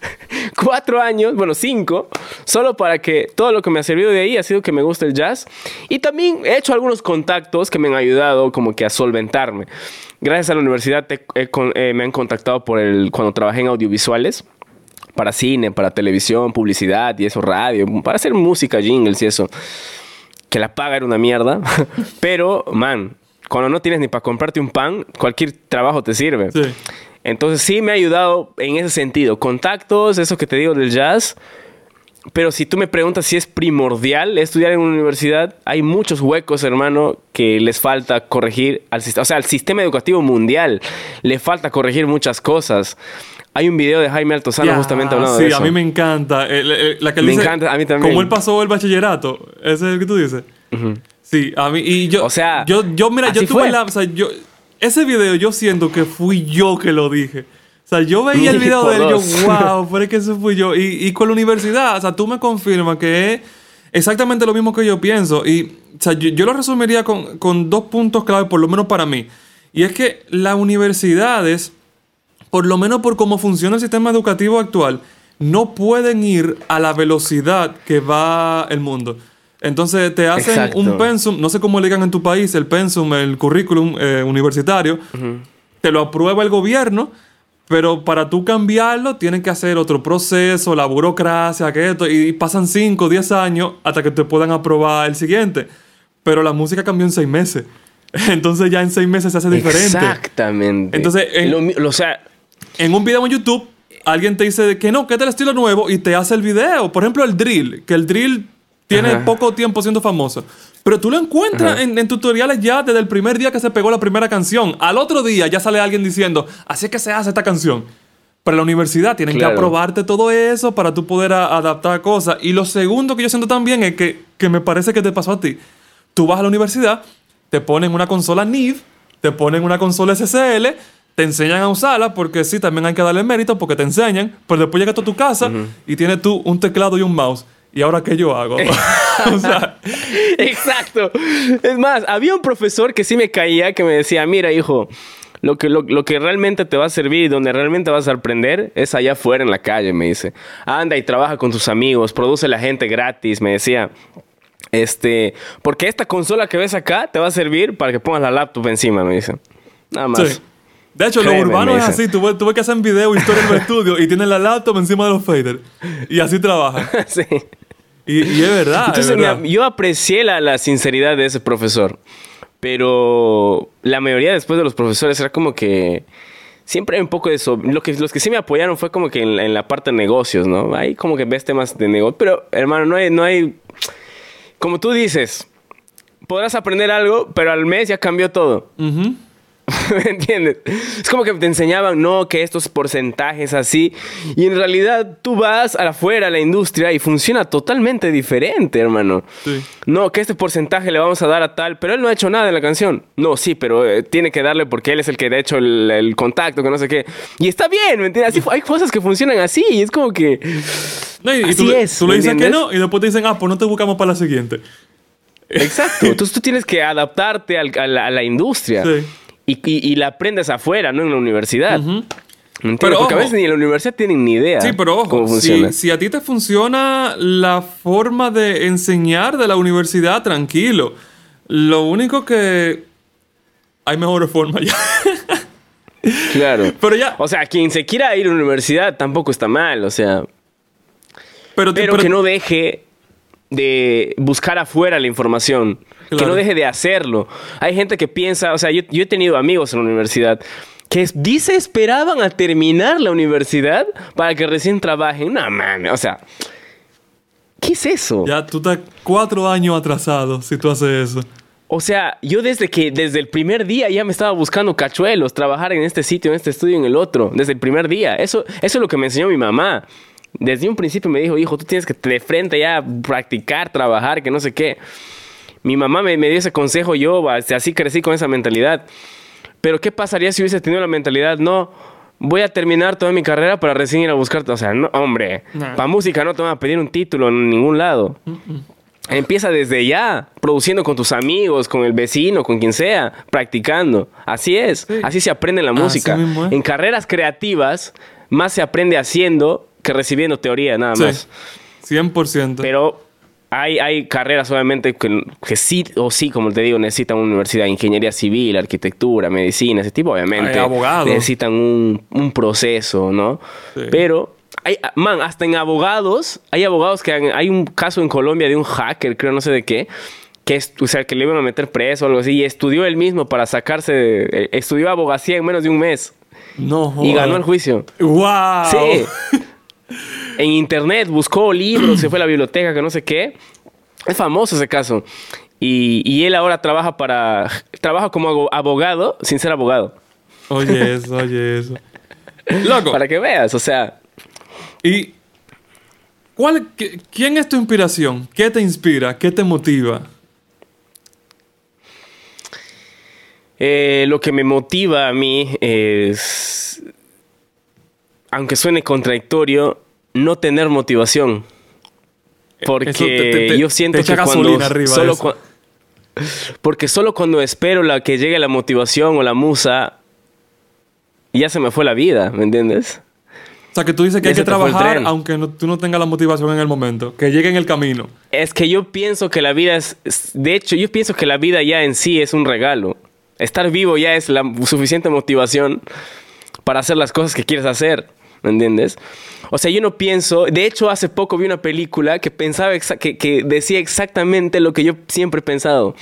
cuatro años, bueno, cinco, solo para que todo lo que me ha servido de ahí ha sido que me guste el jazz. Y también he hecho algunos contactos que me han ayudado como que a solventarme. Gracias a la universidad eh, me han contactado por el, cuando trabajé en audiovisuales para cine, para televisión, publicidad y eso, radio, para hacer música, jingles y eso. Que la paga era una mierda. Pero, man, cuando no tienes ni para comprarte un pan, cualquier trabajo te sirve. Sí. Entonces sí me ha ayudado en ese sentido. Contactos, eso que te digo del jazz. Pero si tú me preguntas si es primordial estudiar en una universidad, hay muchos huecos, hermano, que les falta corregir al sistema. O sea, al sistema educativo mundial le falta corregir muchas cosas. Hay un video de Jaime Altozano justamente hablando de eso. Sí, a mí me encanta. la que me encanta, a mí también. Como él pasó el bachillerato. Ese es el que tú dices. Sí, a mí. Y yo. O sea. Yo, yo mira, yo tuve la. O sea, yo ese video yo siento que fui yo que lo dije. O sea, yo veía el video de él y yo, wow, pero es que eso fui yo. Y, con la universidad, o sea, tú me confirmas que es exactamente lo mismo que yo pienso. Y, o sea, yo, lo resumiría con, con, dos puntos clave, por lo menos para mí. Y es que las universidades, por lo menos por cómo funciona el sistema educativo actual, no pueden ir a la velocidad que va el mundo. Entonces te hacen Exacto. un pensum, no sé cómo le digan en tu país, el pensum, el currículum eh, universitario, te lo aprueba el gobierno, pero para tú cambiarlo tienen que hacer otro proceso, la burocracia, que esto, y pasan 5 o 10 años hasta que te puedan aprobar el siguiente. Pero la música cambió en 6 meses. Entonces ya en 6 meses se hace diferente. Exactamente. Entonces, en- Lo o sea, En un video en YouTube, alguien te dice que no, que es el estilo nuevo y te hace el video. Por ejemplo, el drill, que el drill tiene Ajá. poco tiempo siendo famoso. Pero tú lo encuentras en, en tutoriales ya desde el primer día que se pegó la primera canción. Al otro día ya sale alguien diciendo, así es que se hace esta canción. Pero en la universidad tienen Claro. que aprobarte todo eso para tú poder a- adaptar cosas. Y lo segundo que yo siento también es que, que me parece que te pasó a ti. Tú vas a la universidad, te ponen una consola NIV, te ponen una consola SSL, te enseñan a usarla porque sí, también hay que darle mérito porque te enseñan, pero después llegas tú a tu casa y tienes tú un teclado y un mouse. ¿Y ahora qué yo hago? o sea, Exacto. Es más, había un profesor que sí me caía que me decía, mira, hijo, lo que, lo, lo que realmente te va a servir y donde realmente vas a aprender es allá afuera en la calle, me dice. Anda y trabaja con tus amigos, produce la gente gratis, me decía. Este, porque esta consola que ves acá te va a servir para que pongas la laptop encima, me dice. Nada más. sí. De hecho, Créeme, lo urbano es así. Tú ves que hacen video, historia en el estudio y tienen la laptop encima de los faders. Y así trabajan. Sí. Y, y es verdad. es Entonces, verdad. yo aprecié la, la sinceridad de ese profesor, pero la mayoría después de los profesores era como que siempre hay un poco de eso. Lo que, los que sí me apoyaron fue como que en, la- en la parte de negocios, ¿no? Ahí como que ves temas de negocio. Pero, hermano, no hay, no hay... Como tú dices, podrás aprender algo, pero al mes ya cambió todo. Ujú. ¿Me entiendes? Es como que te enseñaban, no, que estos porcentajes así. Y en realidad tú vas afuera a la industria y funciona totalmente diferente, hermano. Sí. No, que este porcentaje le vamos a dar a tal, pero él no ha hecho nada en la canción. No, sí, pero eh, tiene que darle porque él es el que ha hecho el, el contacto, que no sé qué. Y está bien, ¿me entiendes? Así hay cosas que funcionan así y es como que... No, y, y Así tú, le- es, tú le ¿me dices que no y después te dicen, ah, pues no te buscamos para la siguiente. Exacto. Entonces tú tienes que adaptarte al- a, la, a la industria. Sí. Y, y- y la aprendes afuera, no en la universidad. Pero Porque a veces ni en la universidad tienen ni idea Sí, pero ojo, cómo si, a ti te funciona la forma de enseñar de la universidad, tranquilo. Lo único que hay mejores formas ya. Claro. pero ya, O sea, quien se quiera ir a la universidad tampoco está mal, o sea. pero, Pero, pero- que no deje de buscar afuera la información. Que no deje de hacerlo. Hay gente que piensa, o sea, yo, yo he tenido amigos en la universidad que dice esperaban a terminar la universidad para que recién trabajen. No mames, o sea, ¿qué es eso? ya tú estás cuatro años atrasado si tú haces eso. O sea, yo desde que, desde el primer día ya me estaba buscando cachuelos, trabajar en este sitio, en este estudio, en el otro, desde el primer día. Eso, eso es lo que me enseñó mi mamá. Desde un principio me dijo, hijo, tú tienes que de frente ya practicar, trabajar, que no sé qué. Mi mamá me, me dio ese consejo, yo este, así crecí con esa mentalidad. Pero ¿qué pasaría si hubiese tenido la mentalidad? No, voy a terminar toda mi carrera para recién ir a buscarte. O sea, no, hombre, para música no te van a pedir un título en ningún lado. Empieza desde ya, produciendo con tus amigos, con el vecino, con quien sea, practicando. Así es, Sí. así se aprende la música. En carreras creativas, más se aprende haciendo que recibiendo teoría, nada Sí, más. 100%. Pero hay, hay carreras, obviamente, que, que sí o sí, como te digo, necesitan una universidad ingeniería civil, arquitectura, medicina, ese tipo, obviamente. Hay abogados. Necesitan un, un proceso, ¿no? Sí. Pero, hay, man, hasta en abogados, hay abogados que han- hay un caso en Colombia de un hacker, creo, no sé de qué. Que, o sea, que le iban a meter preso o algo así, y estudió él mismo para sacarse, de- eh, estudió abogacía en menos de un mes no, y ganó el juicio. ¡Wow! Sí. en internet buscó libros, se fue a la biblioteca, que no sé qué. Es famoso ese caso. Y, y él ahora trabaja para. Trabaja como abo- abogado sin ser abogado. Oye eso, oye eso. Loco, Para que veas, o sea. ¿y cuál, qué- quién es tu inspiración? ¿Qué te inspira? ¿Qué te motiva? eh, lo que me motiva a mí es. Aunque suene contradictorio, no tener motivación. Porque te- te- yo siento que cuando solo porque solo cuando espero la que llegue la motivación o la musa ya se me fue la vida, ¿me entiendes? sea, que tú dices que Ya hay que trabajar aunque no- tú no tengas la motivación en el momento. Que llegue en el camino. Es que yo pienso que la vida es, es- de hecho, yo pienso que la vida ya en sí es un regalo. Estar vivo ya es la suficiente motivación para hacer las cosas que quieres hacer, ¿me entiendes? O sea, yo no pienso, de hecho, hace poco vi una película que pensaba, que, que decía exactamente lo que yo siempre he pensado,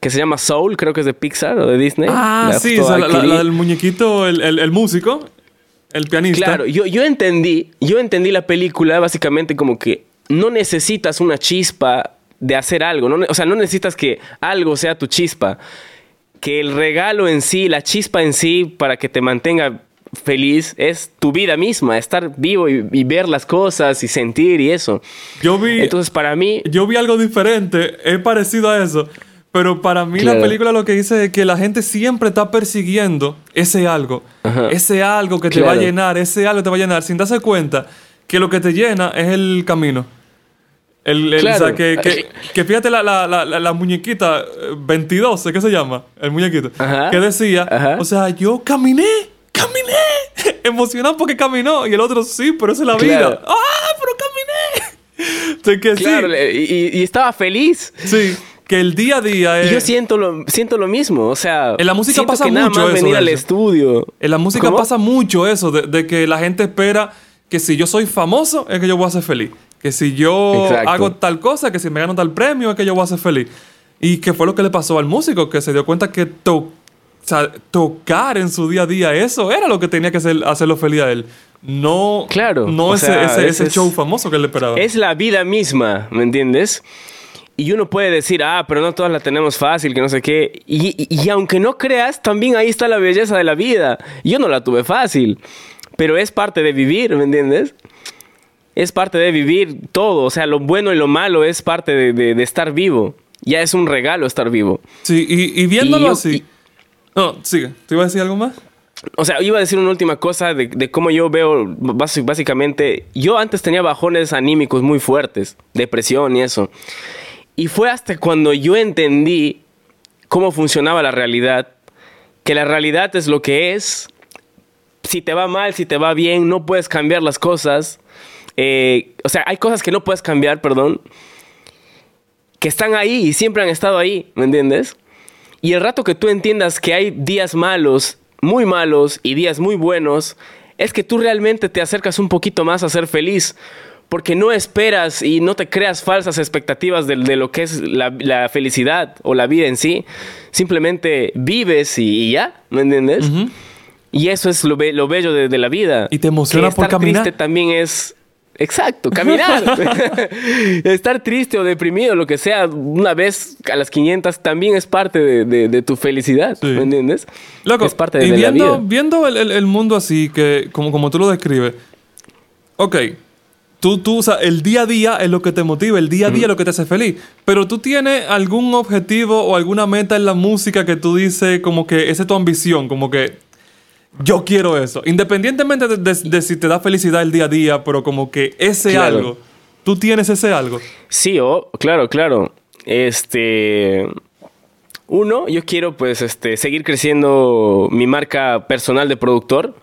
que se llama Soul, creo que es de Pixar o de Disney. Ah, La sí, o sea, la, la- aquí. la del muñequito, el, el- el músico, el pianista. Claro, yo, yo entendí, yo entendí la película básicamente como que no necesitas una chispa de hacer algo, no o sea, no necesitas que algo sea tu chispa, que el regalo en sí, la chispa en sí para que te mantenga feliz es tu vida misma, estar vivo y, y ver las cosas y sentir y eso. Yo vi, Entonces para mí, yo vi algo diferente, es parecido a eso. Pero para mí la Claro. película lo que dice es que la gente siempre está persiguiendo ese algo. Ajá. Ese algo que te va a llenar, ese algo que te va a llenar, sin darse cuenta que lo que te llena es el camino. El, el- Claro. O sea, que, que, que fíjate la, la, la, la- la muñequita eh, 22, ¿qué se llama? El muñequito. Ajá. Que decía, Ajá. o sea, yo caminé, caminé. Emocionado porque caminó. Y el otro, sí, pero esa es la Claro. vida. ¡Ah, pero caminé! Sea, que claro, sí. y, y estaba feliz. Sí, que el día a día es... yo siento lo, siento lo mismo, o sea, En la música pasa que nada mucho más eso, venir al estudio. En la música ¿Cómo? pasa mucho eso, de, de que la gente espera que si yo soy famoso es que yo voy a ser feliz. Que si yo Exacto. hago tal cosa, que si me gano tal premio es que yo voy a ser feliz. Y que fue lo que le pasó al músico, que se dio cuenta que to- o sea, tocar en su día a día, eso era lo que tenía que hacer, hacerlo feliz a él. No, Claro, no ese, sea, ese, es- ese es- show famoso que él esperaba. Es la vida misma, ¿me entiendes? Y uno puede decir, ah, pero no todas la tenemos fácil, que no sé qué. Y, y- y aunque no creas, también ahí está la belleza de la vida. Yo no la tuve fácil, pero es parte de vivir, ¿me entiendes? Es parte de vivir todo, o sea, lo bueno y lo malo es parte de, de- de estar vivo. Ya es un regalo estar vivo. Sí, y, y viéndolo Y yo- así... No, sigue. ¿Te iba a decir algo más? O sea, iba a decir una última cosa de, cómo yo veo, básicamente, yo antes tenía bajones anímicos muy fuertes, depresión y eso. Y fue hasta cuando yo entendí cómo funcionaba la realidad, que la realidad es lo que es. Si te va mal, si te va bien, no puedes cambiar las cosas. Eh, o sea, hay cosas que no puedes cambiar, perdón, que están ahí y siempre han estado ahí, ¿me entiendes? Y el rato que tú entiendas que hay días malos, muy malos y días muy buenos, es que tú realmente te acercas un poquito más a ser feliz. Porque no esperas y no te creas falsas expectativas de, de lo que es la, la felicidad o la vida en sí. Simplemente vives y, y ya, ¿me entiendes? Y eso es lo, be- lo bello de, de la vida. Y te emociona Que por estar caminar. triste también es... Exacto, caminar. estar triste o deprimido, lo que sea, una vez a las 500 también es parte de, de- de tu felicidad, Sí. ¿me entiendes? Loco, es parte de, y de viendo, la vida. viendo el, el- el mundo así, que como, como tú lo describes, ok, tú, tú, o sea, el día a día es lo que te motiva, el día a día es lo que te hace feliz, pero tú tienes algún objetivo o alguna meta en la música que tú dices como que esa es tu ambición, como que yo quiero eso, independientemente de, de- de si te da felicidad el día a día, pero como que ese Claro. algo, tú tienes ese algo. Sí, oh, claro, claro. Este. Uno, yo quiero pues este, seguir creciendo mi marca personal de productor,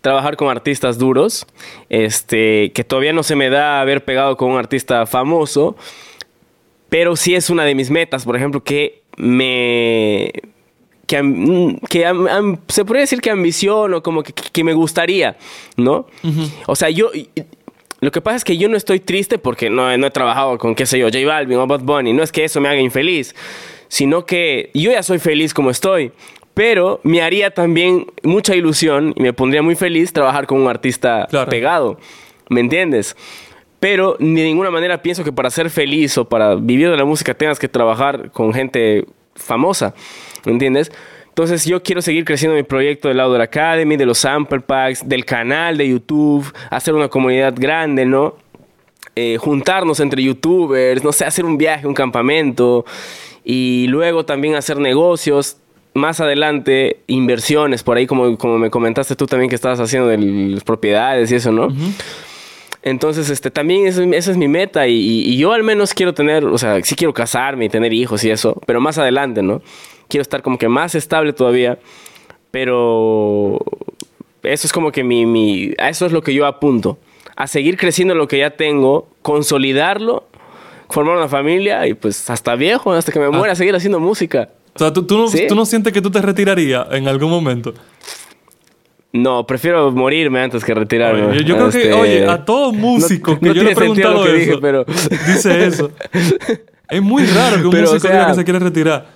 trabajar con artistas duros, este, que todavía no se me da haber pegado con un artista famoso, pero sí es una de mis metas, por ejemplo, que me... que, am- que am- am- se podría decir que ambiciono, como que, que me gustaría, ¿no? O sea, yo... Lo que pasa es que yo no estoy triste porque no, no he trabajado con, qué sé yo, J Balvin o Bad Bunny. No es que eso me haga infeliz, sino que yo ya soy feliz como estoy. Pero me haría también mucha ilusión y me pondría muy feliz trabajar con un artista Claro. pegado. ¿Me entiendes? Pero ni de ninguna manera pienso que para ser feliz o para vivir de la música tengas que trabajar con gente famosa. ¿Me entiendes? Entonces yo quiero seguir creciendo mi proyecto del lado de la Academy, de los sample packs, del canal de YouTube, hacer una comunidad grande, ¿no? Eh, juntarnos entre youtubers, no sé, hacer un viaje, un campamento y luego también hacer negocios. Más adelante, inversiones, por ahí como, como me comentaste tú también que estabas haciendo de las propiedades y eso, ¿no? Entonces, este, también eso- esa es mi meta y, y- y yo al menos quiero tener, o sea, sí quiero casarme y tener hijos y eso, pero más adelante, ¿no? Quiero estar como que más estable todavía, pero eso es como que mi, mi, a eso es lo que yo apunto. A seguir creciendo lo que ya tengo, consolidarlo, formar una familia y pues hasta viejo, hasta que me muera, seguir haciendo música. O sea, ¿tú, tú no, Sí. tú no sientes que tú te retirarías en algún momento? No, prefiero morirme antes que retirarme. Oye, yo, creo que, Este, oye, a todo músico no- que no yo le he preguntado lo que eso, dije, pero- dice eso. Es muy raro que un Pero, o músico sea- diga que se quiere retirar.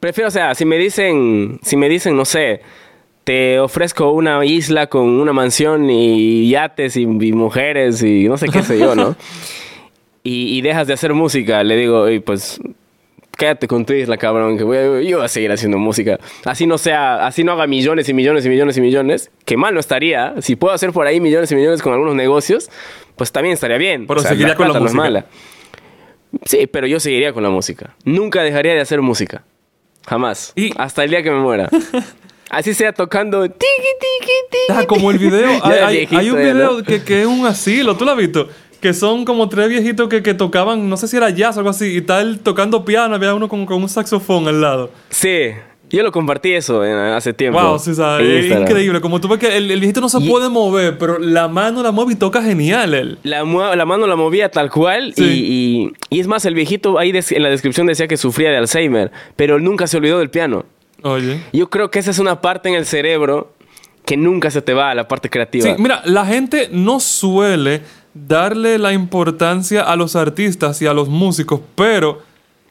Prefiero, o sea, si me dicen, si me dicen, no sé, te ofrezco una isla con una mansión y yates y, y mujeres y no sé qué sé yo, ¿no? y, y dejas de hacer música, le digo, "Oye, pues quédate con tu isla, cabrón, que voy a- yo voy a seguir haciendo música. Así no sea, así no haga millones y millones y millones y millones, que mal no estaría. Si puedo hacer por ahí millones y millones con algunos negocios, pues también estaría bien. Pero seguiría con la plata no es música. mala. Sí, pero yo seguiría con la música. Nunca dejaría de hacer música. Jamás. Y- Hasta el día que me muera. Así sea tocando. tiqui, tiqui, tiqui, Ah, como el video. Hay, un video que, que es un asilo, ¿tú lo has visto? Que son como tres viejitos que, que tocaban, no sé si era jazz o algo así, y él tocando piano, había uno con, con un saxofón al lado. Sí, yo lo compartí eso eh, hace tiempo. Wow, sí, en es increíble. Como tú ves que el, el viejito no se Y- puede mover, pero la mano la mueve y toca genial él. La, la mano la movía tal cual Sí. y, y- y es más, el viejito ahí en la descripción decía que sufría de Alzheimer, pero nunca se olvidó del piano. Oye. Yo creo que esa es una parte en el cerebro que nunca se te va, la parte creativa. Sí, mira, la gente no suele darle la importancia a los artistas y a los músicos, pero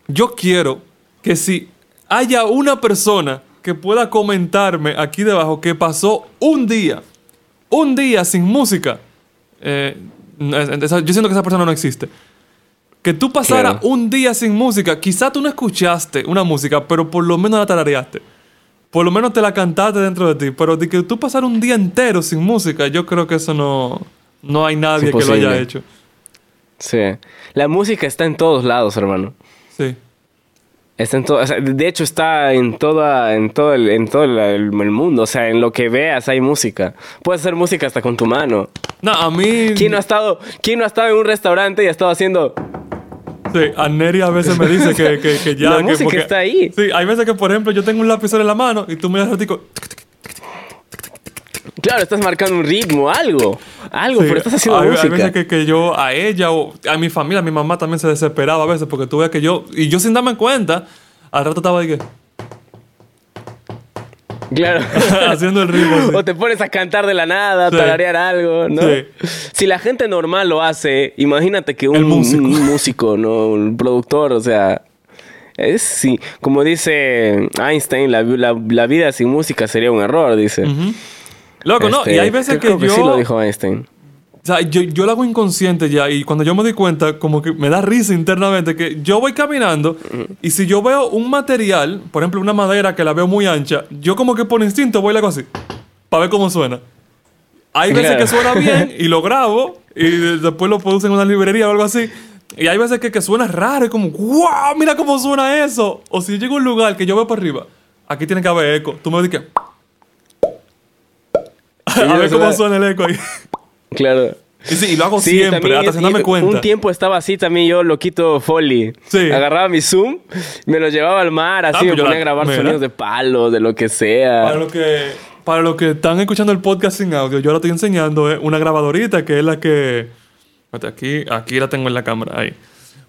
yo quiero que si haya una persona que pueda comentarme aquí debajo que pasó un día, un día sin música, eh, yo siento que esa persona no existe. Que tú pasaras Claro. un día sin música, quizá tú no escuchaste una música, pero por lo menos la tarareaste. Por lo menos te la cantaste dentro de ti. Pero de que tú pasar un día entero sin música, yo creo que eso no, no hay nadie que lo haya hecho. Sí. La música está en todos lados, hermano. Sí. Está en todo, o sea, de hecho está en toda, en todo el, en todo el, el mundo, o sea, en lo que veas hay música. Puedes hacer música hasta con tu mano. No, a mí. ¿Quién no ha estado, quién no ha estado en un restaurante y ha estado haciendo? Sí, a Neri a veces me dice que, que, que ya. La que música porque- está ahí. Sí, hay veces que, por ejemplo, yo tengo un lapicero en la mano y tú me das ratico. Claro, estás marcando un ritmo, algo, algo, Sí, pero estás haciendo hay, hay música. veces que, que yo a ella o a mi familia, a mi mamá también se desesperaba a veces porque tú que yo. Y yo sin darme cuenta, al rato estaba de que. Claro. haciendo el ritmo. O te pones a cantar de la nada, Sí. tararear algo, ¿no? Sí. Si la gente normal lo hace, imagínate que un, músico. un músico, ¿no? Un productor, o sea... Es sí, como dice Einstein, la, la- la vida sin música sería un error, dice. Loco, no, Este, y hay veces creo que que yo. sí lo dijo Einstein. O sea, yo, yo lo hago inconsciente ya y cuando yo me doy cuenta, como que me da risa internamente que yo voy caminando y si yo veo un material, por ejemplo una madera que la veo muy ancha, yo como que por instinto voy y le hago así, para ver cómo suena. Hay veces Claro. que suena bien y lo grabo y de- después lo produce en una librería o algo así. Y hay veces que, que suena raro y como, wow, mira cómo suena eso. O si llego a un lugar que yo veo para arriba, aquí tiene que haber eco. Tú me dices que... a ver cómo suena el eco ahí. Claro. Y sí, y lo hago Sí, siempre, hasta es- cuenta. Un tiempo estaba así también yo, loquito Foley. Sí. Agarraba mi Zoom, me lo llevaba al mar, así Ah, me pues ponía la- a grabar mira. sonidos de palos, de lo que sea. Para los que, para los que están escuchando el podcast sin audio, yo ahora estoy enseñando eh, una grabadorita que es la que. Aquí, aquí la tengo en la cámara, ahí.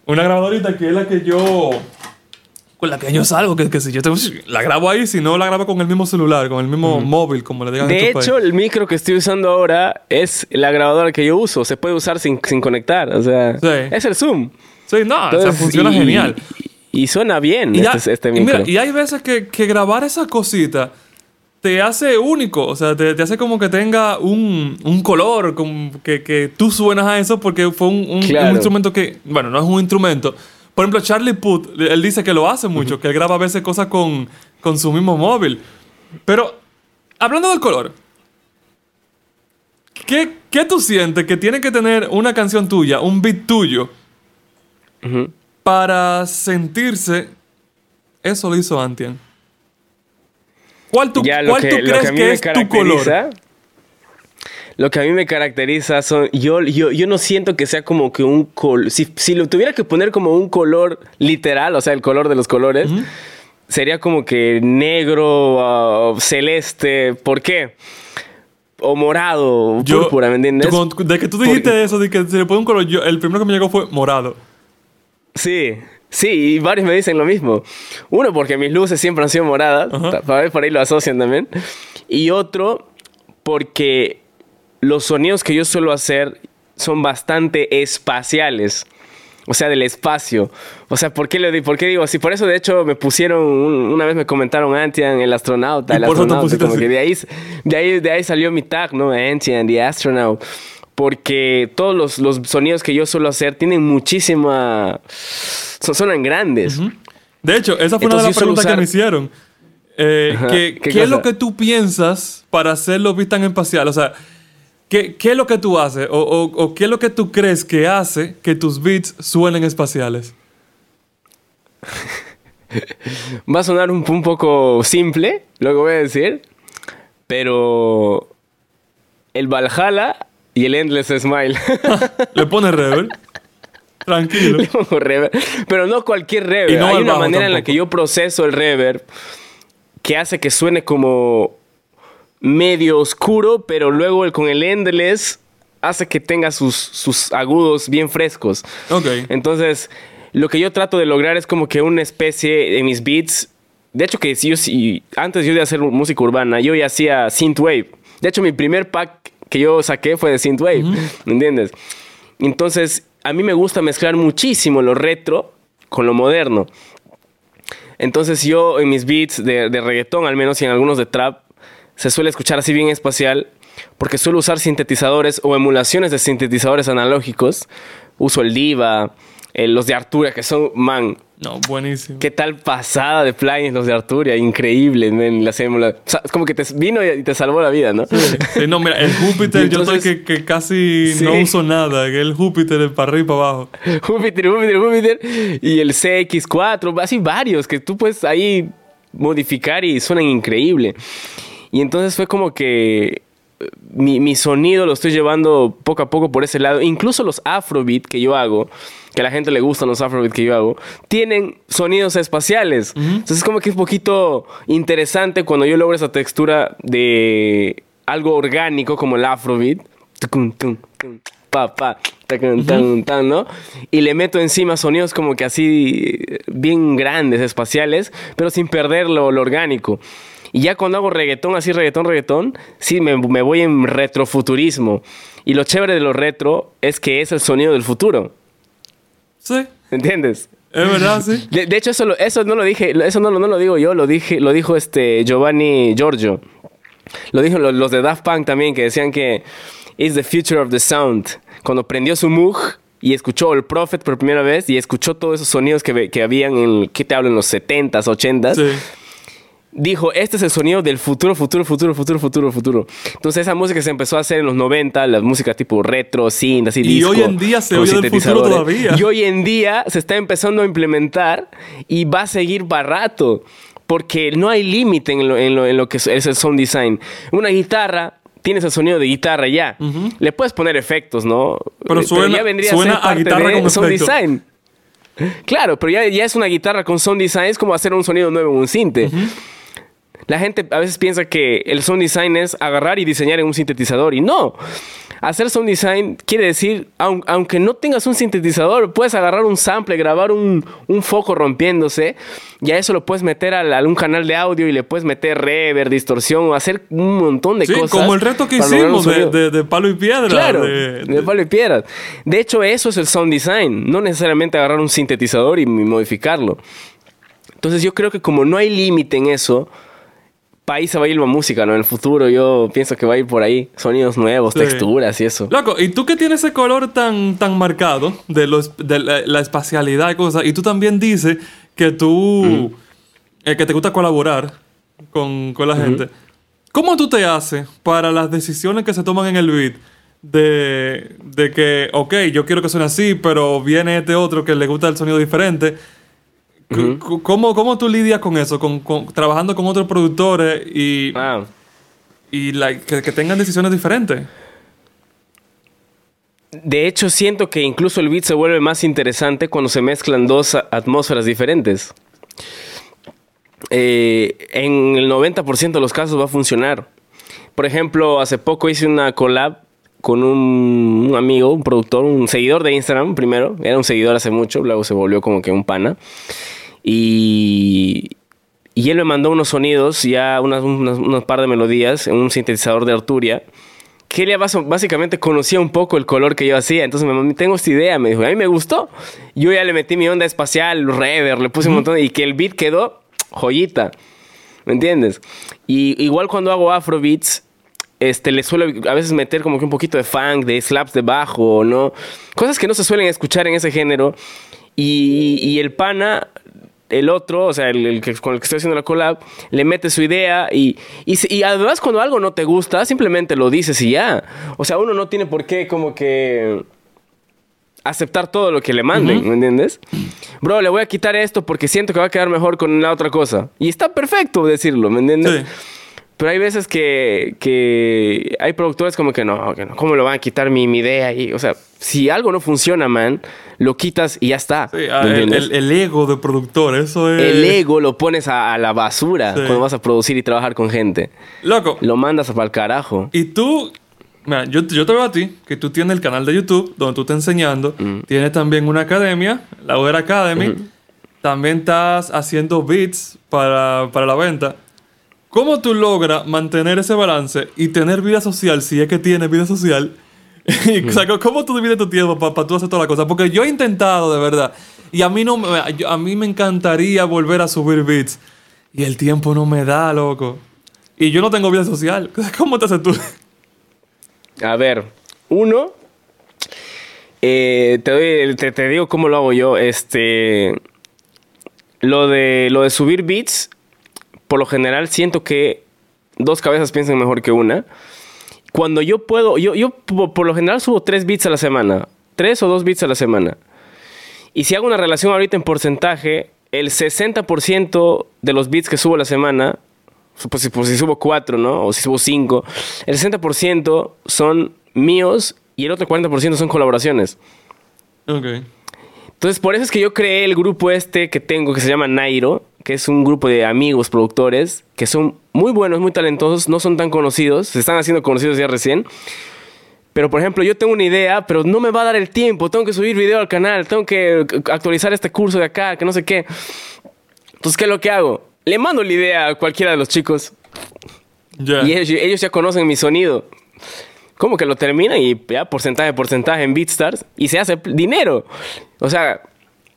Una grabadorita que es la que yo. Con la que yo salgo, que, que si yo la grabo ahí, si no la grabo con el mismo celular, con el mismo móvil, como le digan De hecho, el micro que estoy usando ahora es la grabadora que yo uso. Se puede usar sin, sin conectar. O sea, Sí. es el Zoom. Sí, no, o sea, Entonces, funciona y- genial. Y, suena bien Y, ya- este, este y micro. mira, y hay veces que, que grabar esa cosita te hace único, o sea, te, te hace como que tenga un, un color, como que, que tú suenas a eso porque fue un, un- Claro. un instrumento que, bueno, no es un instrumento. Por ejemplo, Charlie Puth, él dice que lo hace mucho, que él graba a veces cosas con, con su mismo móvil. Pero, hablando del color, ¿qué, ¿qué tú sientes que tiene que tener una canción tuya, un beat tuyo, para sentirse eso lo hizo Antian. ¿Cuál tú, Ya, cuál que, tú crees que es tu color? Lo que a mí me caracteriza son. Yo, yo, yo no siento que sea como que un color. Si, si lo tuviera que poner como un color literal, o sea, el color de los colores, sería como que negro, ah, celeste. ¿Por qué? o morado, púrpura, ¿me entiendes? de que tú dijiste eso, de que se le pone un color, yo, el primero que me llegó fue morado. Sí, sí, y varios me dicen lo mismo. Uno, porque mis luces siempre han sido moradas, para por ahí lo asocian también. Y otro, porque los sonidos que yo suelo hacer son bastante espaciales. O sea, del espacio. O sea, ¿por qué, le, por qué digo así? Por eso, de hecho, me pusieron, una vez me comentaron Antian, el astronauta. El astronauta, como que de ahí, de, ahí, de ahí salió mi tag, ¿no? Antian, the astronaut. Porque todos los, los sonidos que yo suelo hacer tienen muchísima... Son, sonan grandes. De hecho, esa fue una de las preguntas que me hicieron. Eh, ¿Qué, ¿qué es lo que tú piensas para hacer los beats tan espaciales? O sea, ¿qué, ¿qué, es lo que tú haces? O, o, qué es lo que tú crees que hace que tus beats suenen espaciales? Va a sonar un, un poco simple lo que voy a decir, pero el Valhalla y el Endless Smile. Le pone reverb. Tranquilo. Le pongo reverb. Pero no cualquier reverb. Hay una manera en la que yo proceso el reverb que hace que suene como medio oscuro, pero luego el, con el endless hace que tenga sus, sus agudos bien frescos. Ok. Entonces, lo que yo trato de lograr es como que una especie de mis beats. De hecho, que si yo si, antes yo de hacer música urbana, yo ya hacía synthwave. De hecho, mi primer pack que yo saqué fue de synthwave, ¿me entiendes? Entonces, a mí me gusta mezclar muchísimo lo retro con lo moderno. Entonces yo en mis beats de, reggaetón, al menos y en algunos de trap, se suele escuchar así bien espacial porque suelo usar sintetizadores o emulaciones de sintetizadores analógicos. Uso el Diva, los de Arturia, que son, man. No, buenísimo. Qué tal pasada de plugins los de Arturia, increíble, man. La o como que te vino y te salvó la vida, ¿no? Sí, no, mira, el Júpiter, yo estoy que, casi no uso nada. El Júpiter es para arriba y para abajo. Júpiter, Júpiter, Júpiter. Y el CX4, así varios que tú puedes ahí modificar y suenan increíble. Y entonces fue como que mi, mi, sonido lo estoy llevando poco a poco por ese lado. Incluso los afrobeat que yo hago, que a la gente le gustan los afrobeat que yo hago, tienen sonidos espaciales. Entonces es como que es un poquito interesante cuando yo logro esa textura de algo orgánico como el afrobeat. Pa, pa, ¿no? Y le meto encima sonidos como que así bien grandes, espaciales, pero sin perder lo orgánico. Y ya cuando hago reggaetón, así reggaetón, reggaetón, sí, me, voy en retrofuturismo. Y lo chévere de lo retro es que es el sonido del futuro. Sí. ¿Entiendes? Es verdad, sí. De, hecho, eso, eso no lo dije, eso no, no lo digo yo, lo, dije, lo dijo este Giovanni Giorgio. Lo dijo los, de Daft Punk también, que decían que is the future of the sound. Cuando prendió su Moog y escuchó el Prophet por primera vez y escuchó todos esos sonidos que, que habían en, ¿qué te hablo? En los 70s, 80s. Sí dijo, este es el sonido del futuro, futuro, futuro, futuro, futuro, futuro. Entonces esa música se empezó a hacer en los 90, la música tipo retro, synth, así, Y hoy en día se oye del futuro todavía. Y hoy en día se está empezando a implementar y va a seguir para rato. Porque no hay límite en lo, en, lo, que es el sound design. Una guitarra tienes el sonido de guitarra ya. Le puedes poner efectos, ¿no? Pero suena, ya vendría a, ser guitarra de sound design. Claro, pero ya, ya es una guitarra con sound design, es como hacer un sonido nuevo en un cinte. La gente a veces piensa que el sound design es agarrar y diseñar en un sintetizador y no. Hacer sound design quiere decir, aunque no tengas un sintetizador, puedes agarrar un sample, grabar un, foco rompiéndose y a eso lo puedes meter a, algún canal de audio y le puedes meter reverb, distorsión, o hacer un montón de cosas. como el reto que hicimos de, palo y piedra. Claro, de, palo y piedra. De hecho, eso es el sound design, no necesariamente agarrar un sintetizador y modificarlo. Entonces yo creo que como no hay límite en eso, país se va a ir la música, ¿no? En el futuro yo pienso que va a ir por ahí. Sonidos nuevos, texturas y eso. Loco, y tú que tienes ese color tan, tan marcado de, los, de la, espacialidad y cosas, y tú también dices que tú, eh, que te gusta colaborar con, la gente. ¿Cómo tú te haces para las decisiones que se toman en el beat? De, de que, ok, yo quiero que suene así, pero viene este otro que le gusta el sonido diferente ¿Cómo, tú lidias con eso? Con, trabajando con otros productores y, ah. y que, tengan decisiones diferentes. De hecho, siento que incluso el beat se vuelve más interesante cuando se mezclan dos atmósferas diferentes. Eh, en el 90% de los casos va a funcionar. Por ejemplo, hace poco hice una collab con un, un amigo, un productor, un seguidor de Instagram primero. Era un seguidor hace mucho, luego se volvió como que un pana. Y, y él me mandó unos sonidos, ya unas, unas, unas par de melodías en un sintetizador de Arturia. Que él ya básicamente conocía un poco el color que yo hacía. Entonces me tengo esta idea, me dijo, a mí me gustó. Yo ya le metí mi onda espacial, rever, le puse un montón y que el beat quedó joyita. ¿Me entiendes? Y igual cuando hago afrobeats, este, le suelo a veces meter como que un poquito de funk, de slaps de bajo, ¿no? Cosas que no se suelen escuchar en ese género. Y, y el pana, el otro, o sea, el, el que, con el que estoy haciendo la collab, le mete su idea y, y además cuando algo no te gusta, simplemente lo dices y ya. O sea, uno no tiene por qué como que aceptar todo lo que le manden, ¿me entiendes? Bro, le voy a quitar esto porque siento que va a quedar mejor con la otra cosa. Y está perfecto decirlo, ¿me entiendes? Sí. Pero hay veces que, que hay productores como que no, que no, ¿cómo lo van a quitar mi, mi idea? Y, o sea, si algo no funciona, man, lo quitas y ya está. Sí, ah, ¿me el, el- el ego de productor, eso es. El ego lo pones a, a la basura Sí. cuando vas a producir y trabajar con gente. Loco, Lo mandas para el carajo. y tú. Yo, yo te veo a ti, que tú tienes el canal de YouTube donde tú estás enseñando. Mm. Tienes también una academia, la Uber Academy. También estás haciendo beats para, para la venta. ¿Cómo tú logras mantener ese balance y tener vida social, si es que tienes vida social? O sea, ¿Cómo tú divides tu tiempo para tú hacer todas las cosas? Porque yo he intentado, de verdad. Y a mí, no a mí me encantaría volver a subir beats. Y el tiempo no me da, loco. Y yo no tengo vida social. ¿Cómo te haces tú? A ver, uno, eh, te, doy- te, te digo cómo lo hago yo. Este, lo de, lo de subir beats, por lo general siento que dos cabezas piensan mejor que una. Cuando yo puedo, yo, yo por, lo general subo tres beats a la semana, tres o dos beats a la semana. Y si hago una relación ahorita en porcentaje, el 60% de los beats que subo a la semana, pues si, pues si subo cuatro, ¿no? O si subo cinco, el 60% son míos y el otro 40% son colaboraciones. Ok. Entonces, por eso es que yo creé el grupo este que tengo, que se llama Nairo, que es un grupo de amigos productores, que son muy buenos, muy talentosos, no son tan conocidos, se están haciendo conocidos ya recién. Pero, por ejemplo, yo tengo una idea, pero no me va a dar el tiempo, tengo que subir video al canal, tengo que actualizar este curso de acá, que no sé qué. Entonces, ¿qué es lo que hago? Le mando la idea a cualquiera de los chicos Ya. y ellos, ellos ya conocen mi sonido. Como que lo terminan y ya porcentaje, porcentaje en BeatStars y se hace dinero. O sea,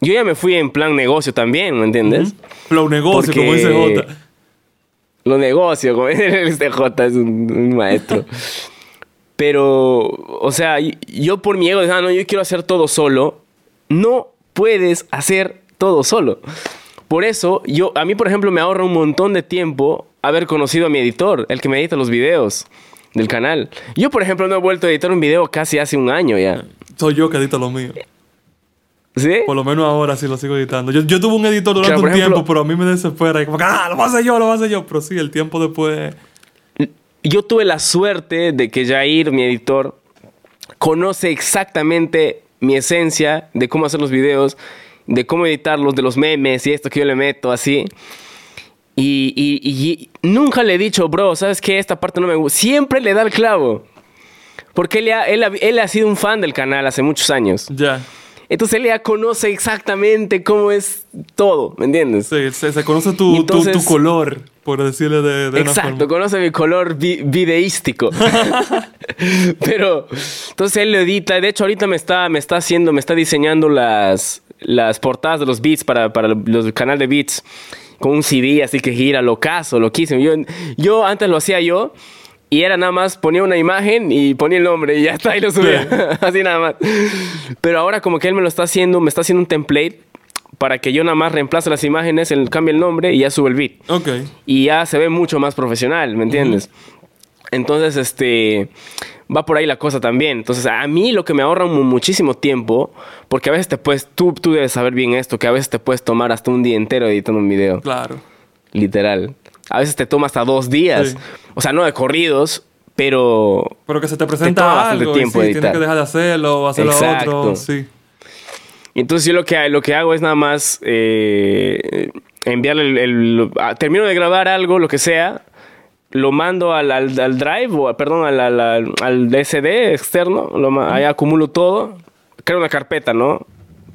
yo ya me fui en plan negocio también, ¿me entiendes? Flow negocio, como dice Jota. Lo negocio, como este J es un, un maestro. Pero, o sea, yo por mi ego, ah, no, yo quiero hacer todo solo. No puedes hacer todo solo. Por eso, yo, a mí, por ejemplo, me ahorra un montón de tiempo haber conocido a mi editor, el que me edita los videos del canal. Yo, por ejemplo, no he vuelto a editar un video casi hace un año ya. Soy yo que edito lo mío. ¿Sí? Por lo menos ahora sí lo sigo editando. Yo, yo tuve un editor durante Claro, un tiempo, ejemplo- pero a mí me desespera. Y como que, ah, lo voy a hacer yo, lo voy a hacer yo. Pero sí, el tiempo después. yo tuve la suerte de que Jair, mi editor, conoce exactamente mi esencia de cómo hacer los videos, de cómo editarlos, de los memes y esto que yo le meto así. Y, y- y- nunca le he dicho, bro, ¿sabes qué? Esta parte no me gusta. Siempre le da el clavo. Porque él, ya- él, ha- él ha sido un fan del canal hace muchos años. Ya. Entonces él ya conoce exactamente cómo es todo, ¿me entiendes? Sí, se, se conoce tu, entonces- tu, tu color, por decirle de, de una Exacto, forma. conoce mi color vi- videístico. Pero, entonces él lo edita. De hecho, ahorita me está, me está haciendo, me está diseñando las, las portadas de los beats para, para los, el canal de beats. Con un CD, así que gira, locazo, loquísimo. Yo, yo antes lo hacía yo. Y era nada más, ponía una imagen y ponía el nombre y ya está, y lo subía. Así nada más. Pero ahora como que él me lo está haciendo, me está haciendo un template para que yo nada más reemplace las imágenes, él cambie el nombre y ya sube el beat Ok. y ya se ve mucho más profesional, ¿me entiendes? Entonces, este, va por ahí la cosa también. Entonces, a mí lo que me ahorra mu- muchísimo tiempo, porque a veces te puedes, tú, tú debes saber bien esto, que a veces te puedes tomar hasta un día entero editando un video, Claro. literal. A veces te toma hasta dos días. Sí. O sea, no de corridos, pero... Pero que se te presenta bastante algo. tiempo y sí, tienes que dejar de hacerlo o hacerlo Exacto. otro. Sí. Entonces yo lo que, lo que hago es nada más eh, enviarle el, el- Termino de grabar algo, lo que sea, lo mando al, al, al drive, o perdón, al, al, al, SD externo, lo, ahí acumulo todo, creo una carpeta, ¿no?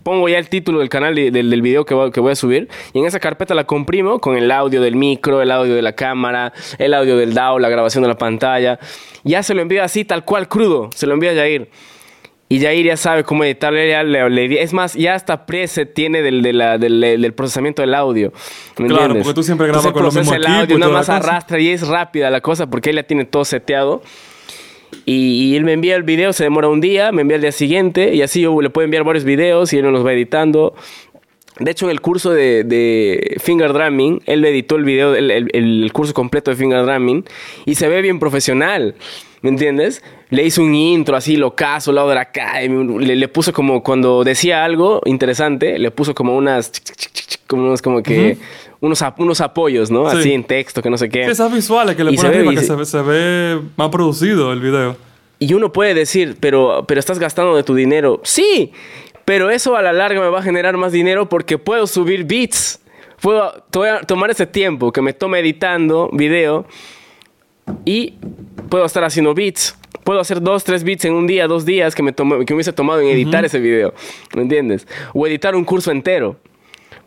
Pongo ya el título del canal y del, del video que voy, que voy a subir y en esa carpeta la comprimo con el audio del micro, el audio de la cámara, el audio del DAW, la grabación de la pantalla. Ya se lo envío así, tal cual, crudo, se lo envío a Jair. Y Jair ya sabe cómo editarle. ya le- le- es más, ya hasta preset tiene del, de la- del, del procesamiento del audio. ¿me Claro, entiendes? porque tú siempre grabas Entonces, con lo mismo el equipo audio, nada más arrastra y es rápida la cosa porque él ya tiene todo seteado. Y, y él me envía el video, se demora un día, me envía el día siguiente y así yo le puedo enviar varios videos y él los va editando. De hecho, en el curso de, de Finger Drumming, él editó el video, el, el- el curso completo de Finger Drumming y se ve bien profesional. ¿Me entiendes? Le hizo un intro así, locazo, al lado de la calle. Le, le puso como, cuando decía algo interesante, le puso como unas. como unos, como que. unos, ap- unos apoyos, ¿no? Sí. Así en texto, que no sé qué. Esas visuales que le ponen arriba, que se- se, ve- se ve más producido el video. Y uno puede decir, pero, pero estás gastando de tu dinero. Sí, pero eso a la larga me va a generar más dinero porque puedo subir beats. Puedo to- tomar ese tiempo que me toma editando video y puedo estar haciendo beats. Puedo hacer dos, tres beats en un día, dos días que me, tomó- que me hubiese tomado en editar ese video. ¿Me entiendes? O editar un curso entero.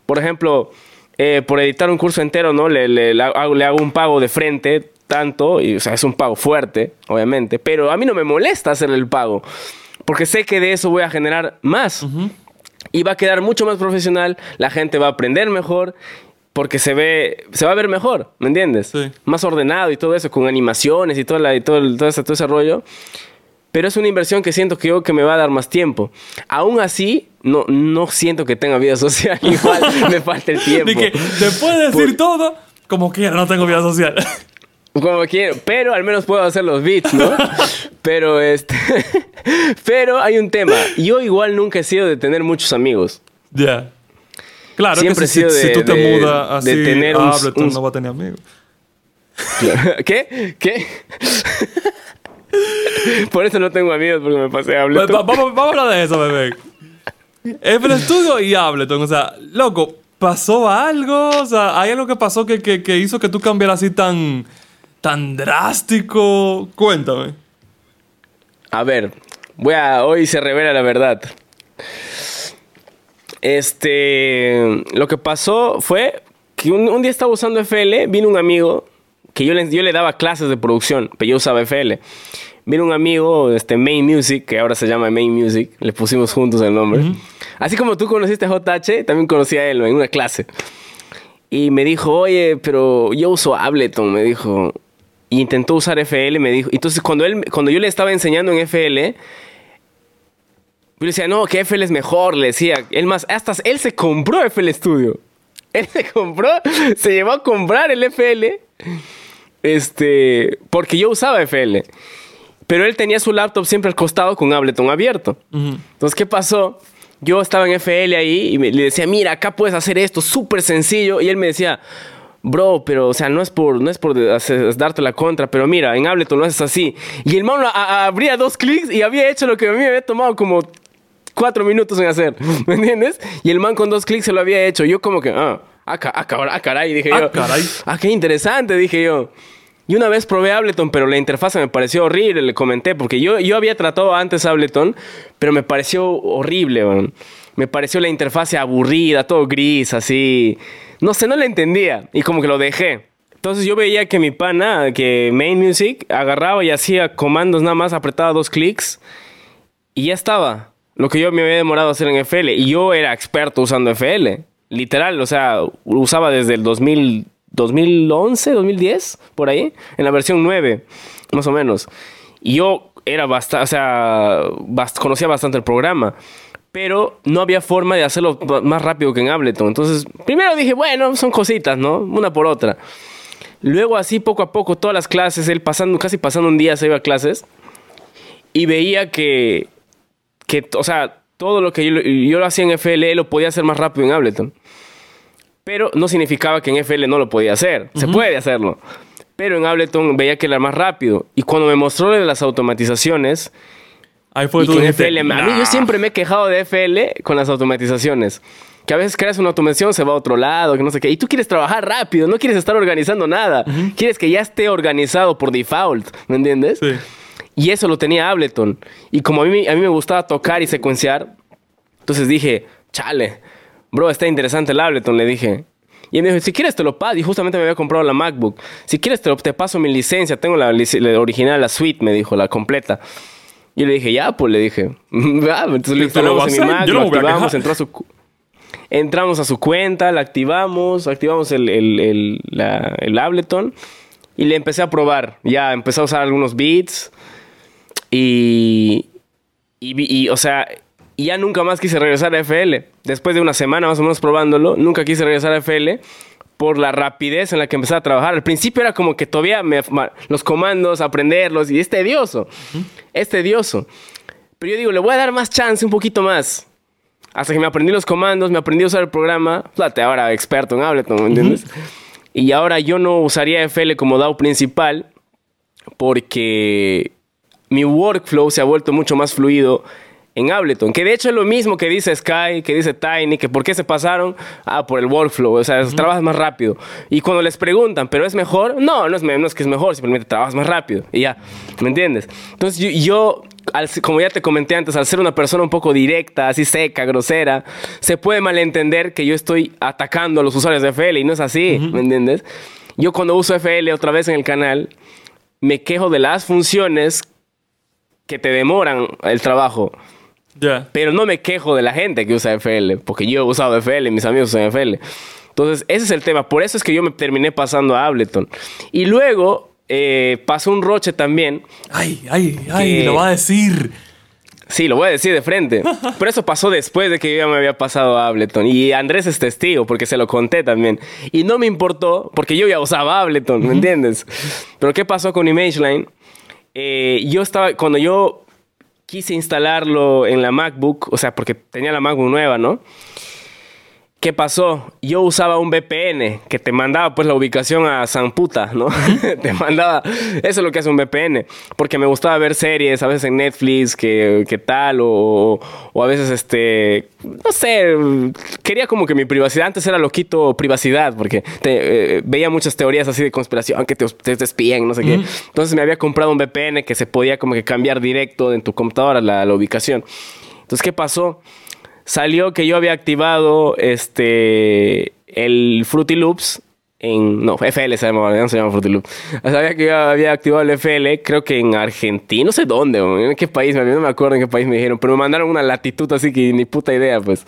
Por ejemplo, eh, por editar un curso entero, ¿no? Le, le- le hago, le hago un pago de frente, tanto, y, o sea, es un pago fuerte, obviamente, pero a mí no me molesta hacerle el pago, porque sé que de eso voy a generar más. Y va a quedar mucho más profesional, la gente va a aprender mejor, porque se ve, se va a ver mejor, ¿me entiendes? Sí. Más ordenado y todo eso, con animaciones y todo, la, y todo, el- todo, ese, todo ese rollo. Pero es una inversión que siento que yo que me va a dar más tiempo. Aún así, no, no siento que tenga vida social. Igual me falta el tiempo. Ni que después de decir todo, como quiera, no tengo vida social. Como quiero, pero al menos puedo hacer los beats, ¿no? pero este. pero hay un tema. Yo igual nunca he sido de tener muchos amigos. Ya. Claro Siempre que si, he sido si- tú te de- mudas así de tener un- Ableton, un- no va a tener amigos. ¿Qué? ¿Qué? Por eso no tengo amigos, porque me pasé a Ableton. va- vamos, vamos a hablar de eso, bebé. FL Studio y Ableton. O sea, loco, ¿pasó algo? O sea, ¿hay algo que pasó que, que, que hizo que tú cambiaras así tan, tan drástico? Cuéntame. A ver, voy a. Hoy se revela la verdad. Este. Lo que pasó fue que un, un día estaba usando FL, vino un amigo que yo le, yo le daba clases de producción, pero yo usaba FL. Vino un amigo, este, Main Music, que ahora se llama Main Music, le pusimos juntos el nombre. Así como tú conociste a JH, también conocí a él en una clase. Y me dijo, oye, pero yo uso Ableton, me dijo. Y intentó usar FL, me dijo. Entonces, cuando, él, cuando yo le estaba enseñando en FL, yo le decía, no, que FL es mejor, le decía. Él más, hasta él se compró FL Studio. Él se compró, se llevó a comprar el FL, este, porque yo usaba FL. Pero él tenía su laptop siempre al costado con Ableton abierto. Entonces, ¿qué pasó? Yo estaba en FL ahí y me- le decía, mira, acá puedes hacer esto, súper sencillo. Y él me decía, bro, pero, o sea, no es por, no es por hacer- darte la contra, pero mira, en Ableton lo haces así. Y el man a- abría dos clics y había hecho lo que a mí me había tomado como cuatro minutos en hacer, ¿me entiendes? Y el man con dos clics se lo había hecho. Yo como que, ah, ah, ah, cabra- ah, caray, dije Ah, yo. caray. Ah, qué interesante, dije yo. Y una vez probé Ableton, pero la interfaz me pareció horrible, le comenté, porque yo, yo había tratado antes Ableton, pero me pareció horrible, weón. Me pareció la interfaz aburrida, todo gris, así. No sé, no la entendía. Y como que lo dejé. Entonces yo veía que mi pana, que Main Music, agarraba y hacía comandos nada más, apretaba dos clics y ya estaba. Lo que yo me había demorado a hacer en FL. Y yo era experto usando FL. Literal, o sea, usaba desde el 2000, 2011, 2010, por ahí, en la versión 9, más o menos. Y yo era bastante, o sea, bast- conocía bastante el programa. Pero no había forma de hacerlo más rápido que en Ableton. Entonces, primero dije, bueno, son cositas, ¿no? Una por otra. Luego así, poco a poco, todas las clases, él pasando, casi pasando un día se iba a clases. Y veía que, que, o sea, todo lo que yo, yo lo hacía en FL, él lo podía hacer más rápido en Ableton. Pero no significaba que en FL no lo podía hacer. Se puede hacerlo. Pero en Ableton veía que era más rápido. Y cuando me mostró las automatizaciones, Ahí fue y que en FL, a mí "Nah". yo siempre me he quejado de FL con las automatizaciones. Que a veces creas una automación, se va a otro lado, que no sé qué. Y tú quieres trabajar rápido, no quieres estar organizando nada. Quieres que ya esté organizado por default, ¿me entiendes? Sí. Y eso lo tenía Ableton. Y como a mí, a mí me gustaba tocar y secuenciar, entonces dije, chale, bro, está interesante el Ableton, le dije. Y él me dijo, si quieres te lo paso. Y justamente me había comprado la MacBook. Si quieres te, lo- te paso mi licencia. Tengo la, la original, la suite, me dijo, la completa. Y le dije, ya, pues le dije. Ah, entonces le lo instalamos en mi Mac, yo lo a activamos, entró a su... Entramos a su cuenta, la activamos, activamos el, el, el, la- el Ableton y le empecé a probar. Ya empecé a usar algunos beats y, y, o sea, ya nunca más quise regresar a FL. Después de una semana más o menos probándolo, nunca quise regresar a FL por la rapidez en la que empecé a trabajar. Al principio era como que todavía me- los comandos, aprenderlos, y es tedioso. Es tedioso. Pero yo digo, le voy a dar más chance, un poquito más. Hasta que me aprendí los comandos, me aprendí a usar el programa. Fíjate, ahora experto en Ableton, ¿me entiendes? Y ahora yo no usaría FL como DAO principal porque mi workflow se ha vuelto mucho más fluido en Ableton. Que de hecho es lo mismo que dice Sky, que dice Tiny, que por qué se pasaron. Ah, por el workflow. O sea, trabajas más rápido. Y cuando les preguntan, ¿pero es mejor? No, no es, no es que es mejor, simplemente trabajas más rápido. Y ya, ¿me entiendes? Entonces yo, yo, al como ya te comenté antes, al ser una persona un poco directa, así seca, grosera, se puede malentender que yo estoy atacando a los usuarios de FL y no es así, ¿me entiendes? Yo cuando uso FL otra vez en el canal, me quejo de las funciones que te demoran el trabajo. Ya. Pero no me quejo de la gente que usa FL, porque yo he usado FL, mis amigos usan FL. Entonces, ese es el tema. Por eso es que yo me terminé pasando a Ableton. Y luego eh, pasó un roche también. Ay, ay, ay, Que- lo va a decir. Sí, lo voy a decir de frente. Pero eso pasó después de que yo ya me había pasado a Ableton. Y Andrés es testigo, porque se lo conté también. Y no me importó, porque yo ya usaba Ableton, ¿me entiendes? Pero ¿qué pasó con ImageLine? Eh, yo estaba, cuando yo quise instalarlo en la MacBook, o sea, porque tenía la MacBook nueva, ¿no? ¿Qué pasó? Yo usaba un VPN que te mandaba pues la ubicación a San Puta, ¿no? te mandaba... Eso es lo que hace un VPN. Porque me gustaba ver series, a veces en Netflix, que, que tal, o, o a veces este... No sé, quería como que mi privacidad... Antes era loquito privacidad, porque te- eh, veía muchas teorías así de conspiración, que te, te, te espían, no sé qué. Entonces me había comprado un VPN que se podía como que cambiar directo en tu computadora la, la ubicación. Entonces, ¿qué pasó? Salió que yo había activado este el Fruity Loops en no FL se llama no se llama Fruity Loops sabía que yo había activado el FL creo que en Argentina no sé dónde en qué país no me acuerdo en qué país me dijeron pero me mandaron una latitud así que ni puta idea pues.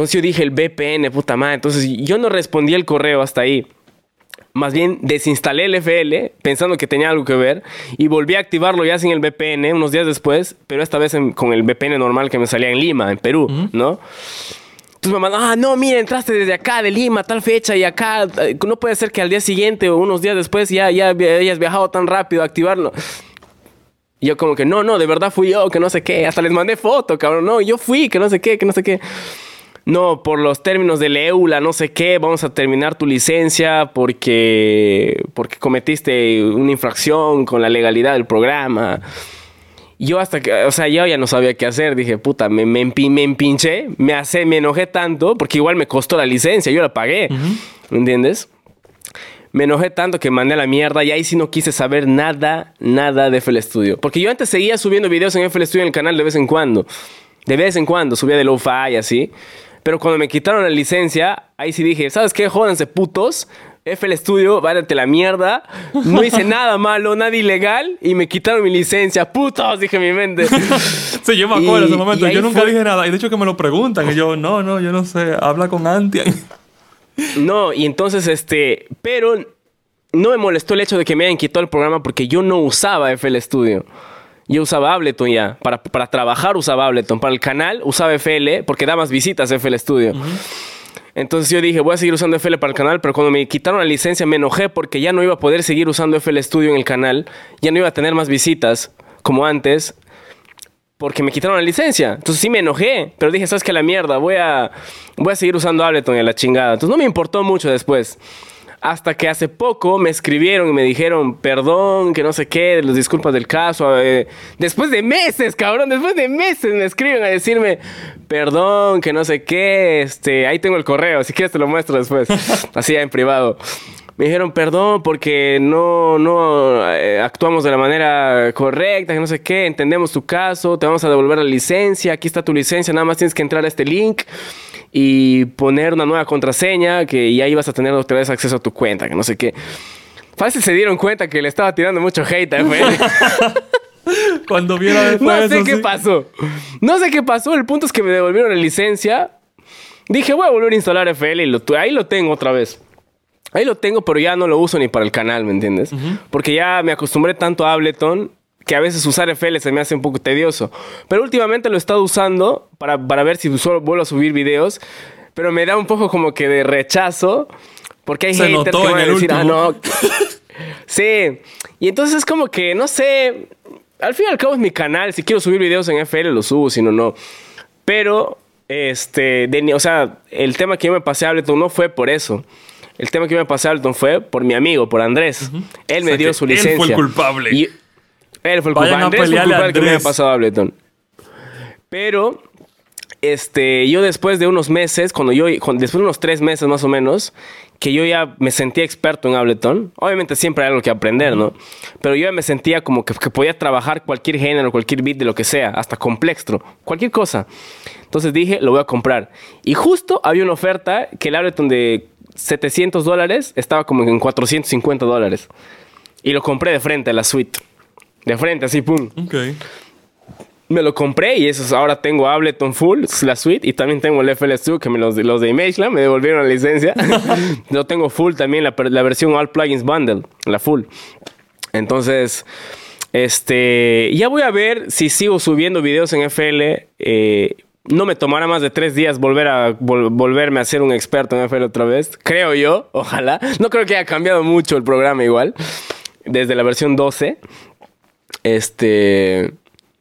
Entonces yo dije el VPN puta madre. Entonces yo no respondí el correo hasta ahí más bien desinstalé el FL pensando que tenía algo que ver y volví a activarlo ya sin el VPN unos días después, pero esta vez en- con el VPN normal que me salía en Lima, en Perú, ¿no? Entonces me mandó, ah, no, mira, entraste desde acá, de Lima, tal fecha, y acá, eh, no puede ser que al día siguiente o unos días después ya, ya vi- hayas viajado tan rápido a activarlo. Y yo como que, no, no, de verdad fui yo, que no sé qué. Hasta les mandé foto, cabrón. No, yo fui, que no sé qué, que no sé qué. No, por los términos del EULA, no sé qué, vamos a terminar tu licencia porque, porque cometiste una infracción con la legalidad del programa. Yo hasta que, o sea, yo ya no sabía qué hacer. Dije, puta, me, me, empi- me empinché, me, hace, me enojé tanto porque igual me costó la licencia, yo la pagué. ¿Me entiendes? Me enojé tanto que mandé a la mierda y ahí sí no quise saber nada, nada de FL Studio. Porque yo antes seguía subiendo videos en FL Studio en el canal de vez en cuando. De vez en cuando, subía de lo-fi y así. Pero cuando me quitaron la licencia, ahí sí dije, ¿sabes qué? Jódanse putos. FL Studio, váyate la mierda. No hice nada malo, nada ilegal y me quitaron mi licencia. Putos, dije en mi mente. Sí, yo me acuerdo Y- ese momento. Yo nunca fue- dije nada. Y de hecho que me lo preguntan. Y yo, no, no, yo no sé. Habla con Antian. No, y entonces, este, pero no me molestó el hecho de que me hayan quitado el programa porque yo no usaba FL Studio. Yo usaba Ableton ya. Para, para trabajar usaba Ableton. Para el canal usaba FL porque da más visitas FL Studio. Entonces yo dije, voy a seguir usando FL para el canal, pero cuando me quitaron la licencia me enojé porque ya no iba a poder seguir usando FL Studio en el canal. Ya no iba a tener más visitas como antes porque me quitaron la licencia. Entonces sí me enojé, pero dije, ¿sabes qué? La mierda, voy a, voy a seguir usando Ableton y a la chingada. Entonces no me importó mucho después. Hasta que hace poco me escribieron y me dijeron, perdón, que no sé qué, las disculpas del caso. eh, después de meses, cabrón, después de meses me escriben a decirme, perdón, que no sé qué, este, ahí tengo el correo, si quieres te lo muestro después, así en privado. Me dijeron perdón porque no, no eh, actuamos de la manera correcta, que no sé qué, entendemos tu caso, te vamos a devolver la licencia, aquí está tu licencia, nada más tienes que entrar a este link y poner una nueva contraseña que ya ibas a tener otra vez acceso a tu cuenta, que no sé qué. Fácil se dieron cuenta que le estaba tirando mucho hate a FL. Cuando después no sé eso, qué sí. pasó. No sé qué pasó. El punto es que me devolvieron la licencia. Dije, voy a volver a instalar FL y lo, ahí lo tengo otra vez. Ahí lo tengo, pero ya no lo uso ni para el canal, ¿me entiendes? Porque ya me acostumbré tanto a Ableton que a veces usar FL se me hace un poco tedioso. Pero últimamente lo he estado usando para, para ver si solo vuelvo a subir videos. Pero me da un poco como que de rechazo. Porque hay Se haters notó que en van a decir, ah, último". no. sí. Y entonces es como que, no sé. Al fin y al cabo es mi canal. Si quiero subir videos en FL, los subo, si no, no. Pero, este, de o sea, el tema que yo me pasé a Ableton no fue por eso. El tema que me pasé a Ableton fue por mi amigo, por Andrés. Él O me dio su él fue el licencia. culpable. Y él fue el Vayan culpable. Andrés fue el culpable que me pasado a Ableton. Pero, este, yo después de unos meses, cuando yo, cuando- después de unos tres meses más o menos, que yo ya me sentía experto en Ableton, obviamente siempre hay algo que aprender, ¿no? Pero yo ya me sentía como que, que podía trabajar cualquier género, cualquier beat de lo que sea, hasta complextro, cualquier cosa. Entonces dije, lo voy a comprar. Y justo había una oferta que el Ableton de 700 dólares estaba como en 450 dólares. Y lo compré de frente a la suite. De frente, así, pum. Ok. Me lo compré y eso es- ahora tengo Ableton Full, la suite, y también tengo el FL Studio, que me los, los de ImageLab me devolvieron la licencia. Yo tengo Full también, la, la versión All Plugins Bundle, la Full. Entonces, este, ya voy a ver si sigo subiendo videos en FL. eh, no me tomará más de tres días volver a vol- volverme a ser un experto en FL otra vez. Creo yo, ojalá. No creo que haya cambiado mucho el programa igual. Desde la versión 12. Este.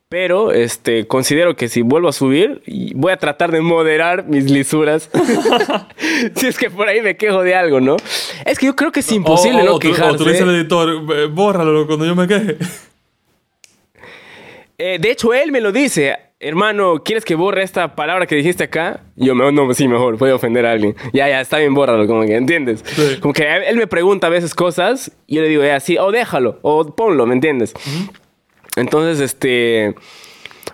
Pero, este, considero que si vuelvo a subir, voy a tratar de moderar mis lisuras. si es que por ahí me quejo de algo, ¿no? Es que yo creo que es imposible no quejarse. O tú le dices al editor, "Eh, bórralo cuando yo me queje. Eh, de hecho, él me lo dice. Hermano, ¿quieres que borre esta palabra que dijiste acá? Yo, me, no, sí, mejor, puede ofender a alguien. Ya, ya, está bien, bórralo, como que, ¿entiendes? Sí. Como que él me pregunta a veces cosas y yo le digo, ya, sí, o déjalo, o ponlo, ¿me entiendes? Entonces, este...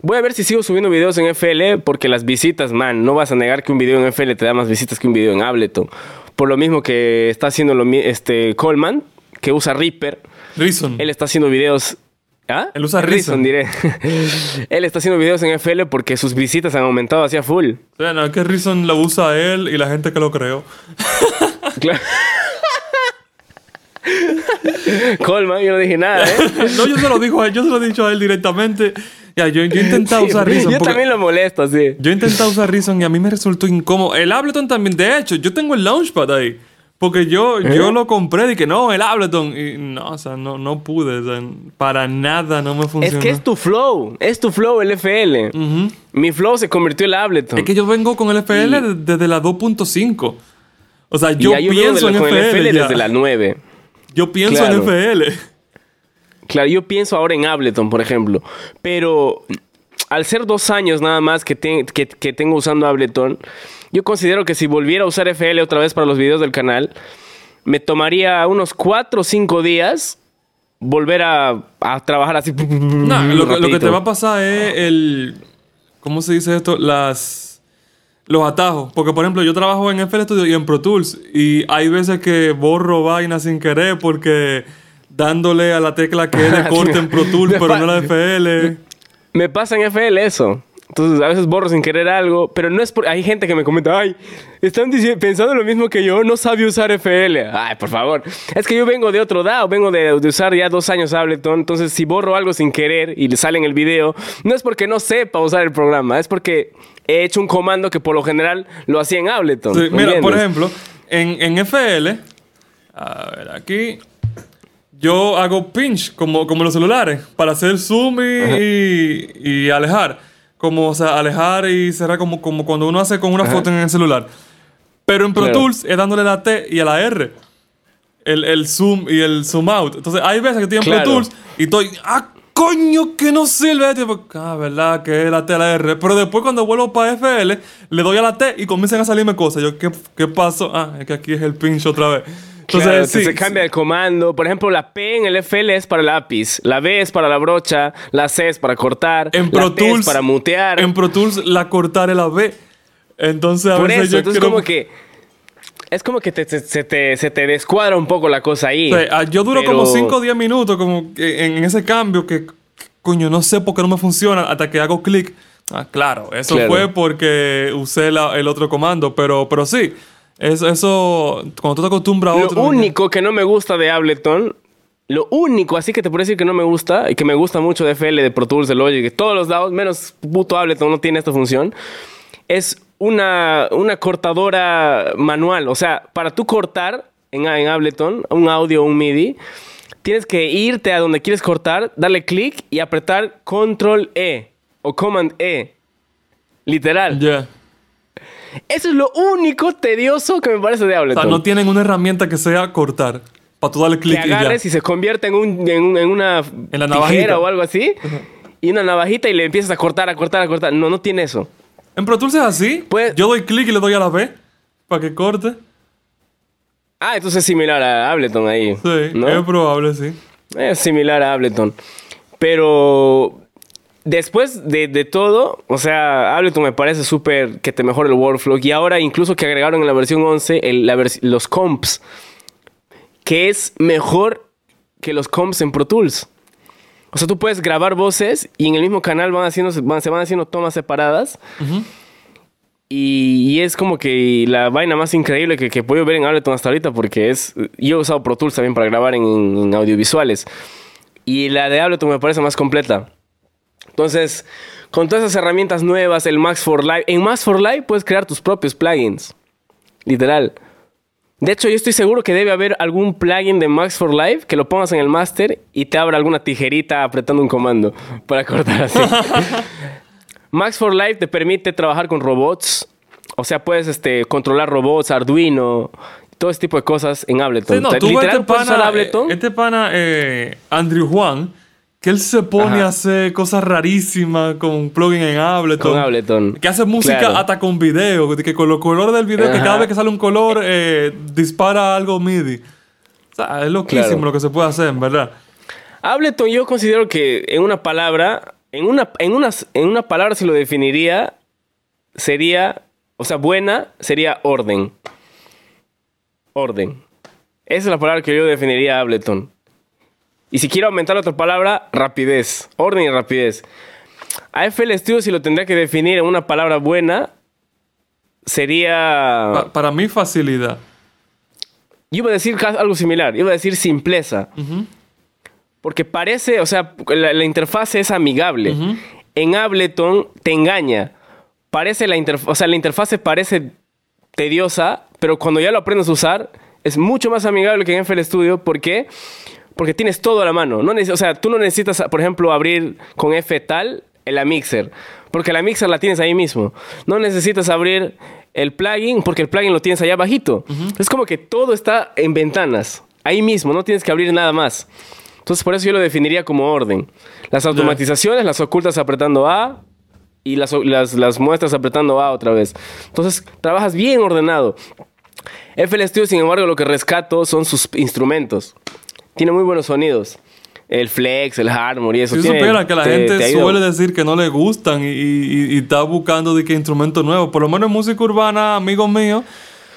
Voy a ver si sigo subiendo videos en FL porque las visitas, man, no vas a negar que un video en FL te da más visitas que un video en Ableton. Por lo mismo que está haciendo lo, este Coleman, que usa Reaper. Reason. Él está haciendo videos. ¿Ah? Él usa Reason. diré. él está haciendo videos en FL porque sus visitas han aumentado hacia full. O sea, no, que Reason lo usa él y la gente que lo creó. Claro. Coleman, yo no dije nada, ¿eh? no, yo se lo digo a él, yo se lo he dicho a él directamente. Ya, yo, yo he intentado Sí, usar Reason. yo también lo molesto, sí. Yo he intentado usar Reason y a mí me resultó incómodo. El Ableton también, de hecho, yo tengo el Launchpad ahí. Porque yo, ¿Eh? yo lo compré y que no, el Ableton. Y no, o sea, no, no pude. o sea, para nada no me funcionó. Es que es tu flow, es tu flow el FL. Mi flow se convirtió en Ableton. Es que yo vengo con el FL de- desde la 2.5. O sea, yo pienso la- en el FL. FL desde la 9. Yo pienso Claro. en FL. Claro, yo pienso ahora en Ableton, por ejemplo. Pero al ser dos años nada más que, te- que, que tengo usando Ableton, yo considero que si volviera a usar FL otra vez para los videos del canal, me tomaría unos cuatro o cinco días volver a, a trabajar así. No, lo, que- lo que rapidito. te va a pasar es el. ¿Cómo se dice esto? Las. Los atajos. Porque, por ejemplo, yo trabajo en FL Studio y en Pro Tools. Y hay veces que borro vainas sin querer porque dándole a la tecla que es de corte en Pro Tools, pero no la FL. Me pasa en FL eso. Entonces, a veces borro sin querer algo, pero no es por... Hay gente que me comenta, ay, están dici- pensando lo mismo que yo, no sabe usar FL. Ay, por favor. Es que yo vengo de otro DAO, vengo de, de usar ya dos años Ableton, entonces si borro algo sin querer y le sale en el video, no es porque no sepa usar el programa, es porque he hecho un comando que por lo general lo hacía en Ableton. Sí, ¿me mira, por entiendes? ejemplo, en, en FL. A ver, aquí. Yo hago pinch como, como los celulares para hacer zoom y, y, y alejar. Como, o sea, alejar y cerrar como, como cuando uno hace con una foto en el celular. Pero en Pro Claro. Tools es dándole la T y a la R. el, el zoom y el zoom out. Entonces, hay veces que estoy en Pro. Tools y estoy, ah, coño, que no sirve. Tipo, ah, verdad, que es la T a la R. Pero después, cuando vuelvo para FL, le doy a la T y comienzan a salirme cosas. Yo, ¿qué, qué pasó? Ah, es que aquí es el pinch otra vez. Entonces, Claro, sí, se cambia el comando. Por ejemplo, la P en el FL es para el lápiz, la B es para la brocha, la C es para cortar, En Pro la T es Tools, para mutear. En Pro Tools, la cortar es la B. Entonces, a Por veces eso, yo entonces quiero- como que es como que te- te- se, te, se te descuadra un poco la cosa ahí. O sea, ah, yo duro Pero- como 5 o 10 minutos como en ese cambio que, coño, no sé por qué no me funciona hasta que hago clic. Ah, claro, eso Claro. fue porque usé la- el otro comando, pero, pero sí, eso, eso, cuando tú te acostumbras a Lo otro... único que no me gusta de Ableton, lo único, así que te puedo decir que no me gusta y que me gusta mucho de FL, de Pro Tools, de Logic, de todos los lados, menos puto Ableton no tiene esta función, es una, una cortadora manual. O sea, para tú cortar en, en Ableton un audio o un MIDI, tienes que irte a donde quieres cortar, darle clic y apretar Control E o Command E. Literal. Ya. Eso es lo único tedioso que me parece de O Ableton. sea, no tienen una herramienta que sea cortar. Para tú darle clic y ya. agarres y, se convierte en, un, en, un- en una En la tijera o algo así. Y una navajita y le empiezas a cortar, a cortar, a cortar. No, no tiene eso. En Pro Tools es así. Pues- Yo doy clic y le doy a la B para que corte. Ah, entonces es similar a Ableton ahí. Sí, ¿no? es probable, sí. Es similar a Ableton. Pero después de, de todo, o sea, Ableton me parece súper que te mejora el workflow. Y ahora incluso que agregaron en la versión 11 el- la vers- los comps, que es mejor que los comps en Pro Tools. O sea, tú puedes grabar voces y en el mismo canal van haciendo, van- se van haciendo tomas separadas. Y, y es como que la vaina más increíble que, que podido ver en Ableton hasta ahorita, porque es. Yo he usado Pro Tools también para grabar en, en audiovisuales. Y la de Ableton me parece más completa. Entonces, con todas esas herramientas nuevas, el Max for Live. En Max for Live puedes crear tus propios plugins. Literal. De hecho, yo estoy seguro que debe haber algún plugin de Max for Live que lo pongas en el master y te abra alguna tijerita apretando un comando para cortar así. Max for Life te permite trabajar con robots. O sea, puedes este, controlar robots, Arduino, todo ese tipo de cosas en Ableton. Sí, no, tú ves literal, este puedes usar pana, Ableton. eh, este pana eh, Andrew Juan, que él se pone Ajá. a hacer cosas rarísimas con un plugin en Ableton. Con Ableton. Que hace música Claro. hasta con video, de que con los colores del video, que cada vez que sale un color eh, dispara algo MIDI. O sea, es loquísimo Claro. lo que se puede hacer, en verdad. Ableton yo considero que en una palabra, en una, en una, en una palabra si lo definiría, sería, o sea, buena, sería orden. Orden. Esa es la palabra que yo definiría a Ableton. Y si quiero aumentar otra palabra, rapidez. Orden y rapidez. AFL Studio, si lo tendría que definir en una palabra buena, sería... Pa- para mí, facilidad. Yo iba a decir algo similar. Iba a decir simpleza. Porque parece, o sea, la, la interfaz es amigable. En Ableton te engaña. Parece la interfaz, o sea, la interfaz parece tediosa, pero cuando ya lo aprendes a usar, es mucho más amigable que en FL Studio. ¿Por qué? Porque tienes todo a la mano. No o sea, tú no necesitas, por ejemplo, abrir con F tal la mixer. Porque la mixer la tienes ahí mismo. No necesitas abrir el plugin porque el plugin lo tienes allá abajito. Es como que todo está en ventanas. Ahí mismo, no tienes que abrir nada más. Entonces, por eso yo lo definiría como orden. Las automatizaciones las ocultas apretando A y las, las, las muestras apretando A otra vez. Entonces, trabajas bien ordenado. FL Studio, sin embargo, lo que rescato son sus instrumentos. Tiene muy buenos sonidos. El flex, el hardmore y eso. Si tiene- supiera que la te- gente te suele decir que no le gustan y, y- y está buscando de qué instrumento nuevo. Por lo menos en música urbana, amigos míos,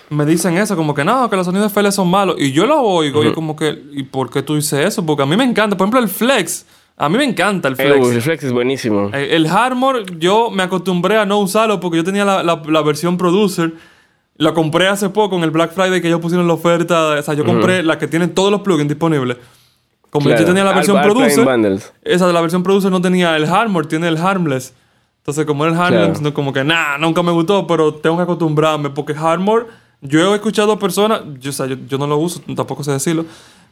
me dicen eso, como que no, que los sonidos FL son malos. Y yo lo oigo y como que, ¿y por qué tú dices eso? Porque a mí me encanta. Por ejemplo, el flex. A mí me encanta el flex. el flex es buenísimo. Eh, El Hardmore, yo me acostumbré a no usarlo porque yo tenía la, la- la versión producer. La compré hace poco en el Black Friday que ellos pusieron la oferta. O sea, yo compré la que tienen todos los plugins disponibles. Como Claro. yo tenía la Al- versión al plugin producer, esa de la versión producer no tenía el Hardmore, tiene el Harmless. Entonces, como era el Harmless, Claro. no, como que nada, nunca me gustó, pero tengo que acostumbrarme porque Hardmore, yo he escuchado personas, yo, o sea, yo, yo no lo uso, tampoco sé decirlo,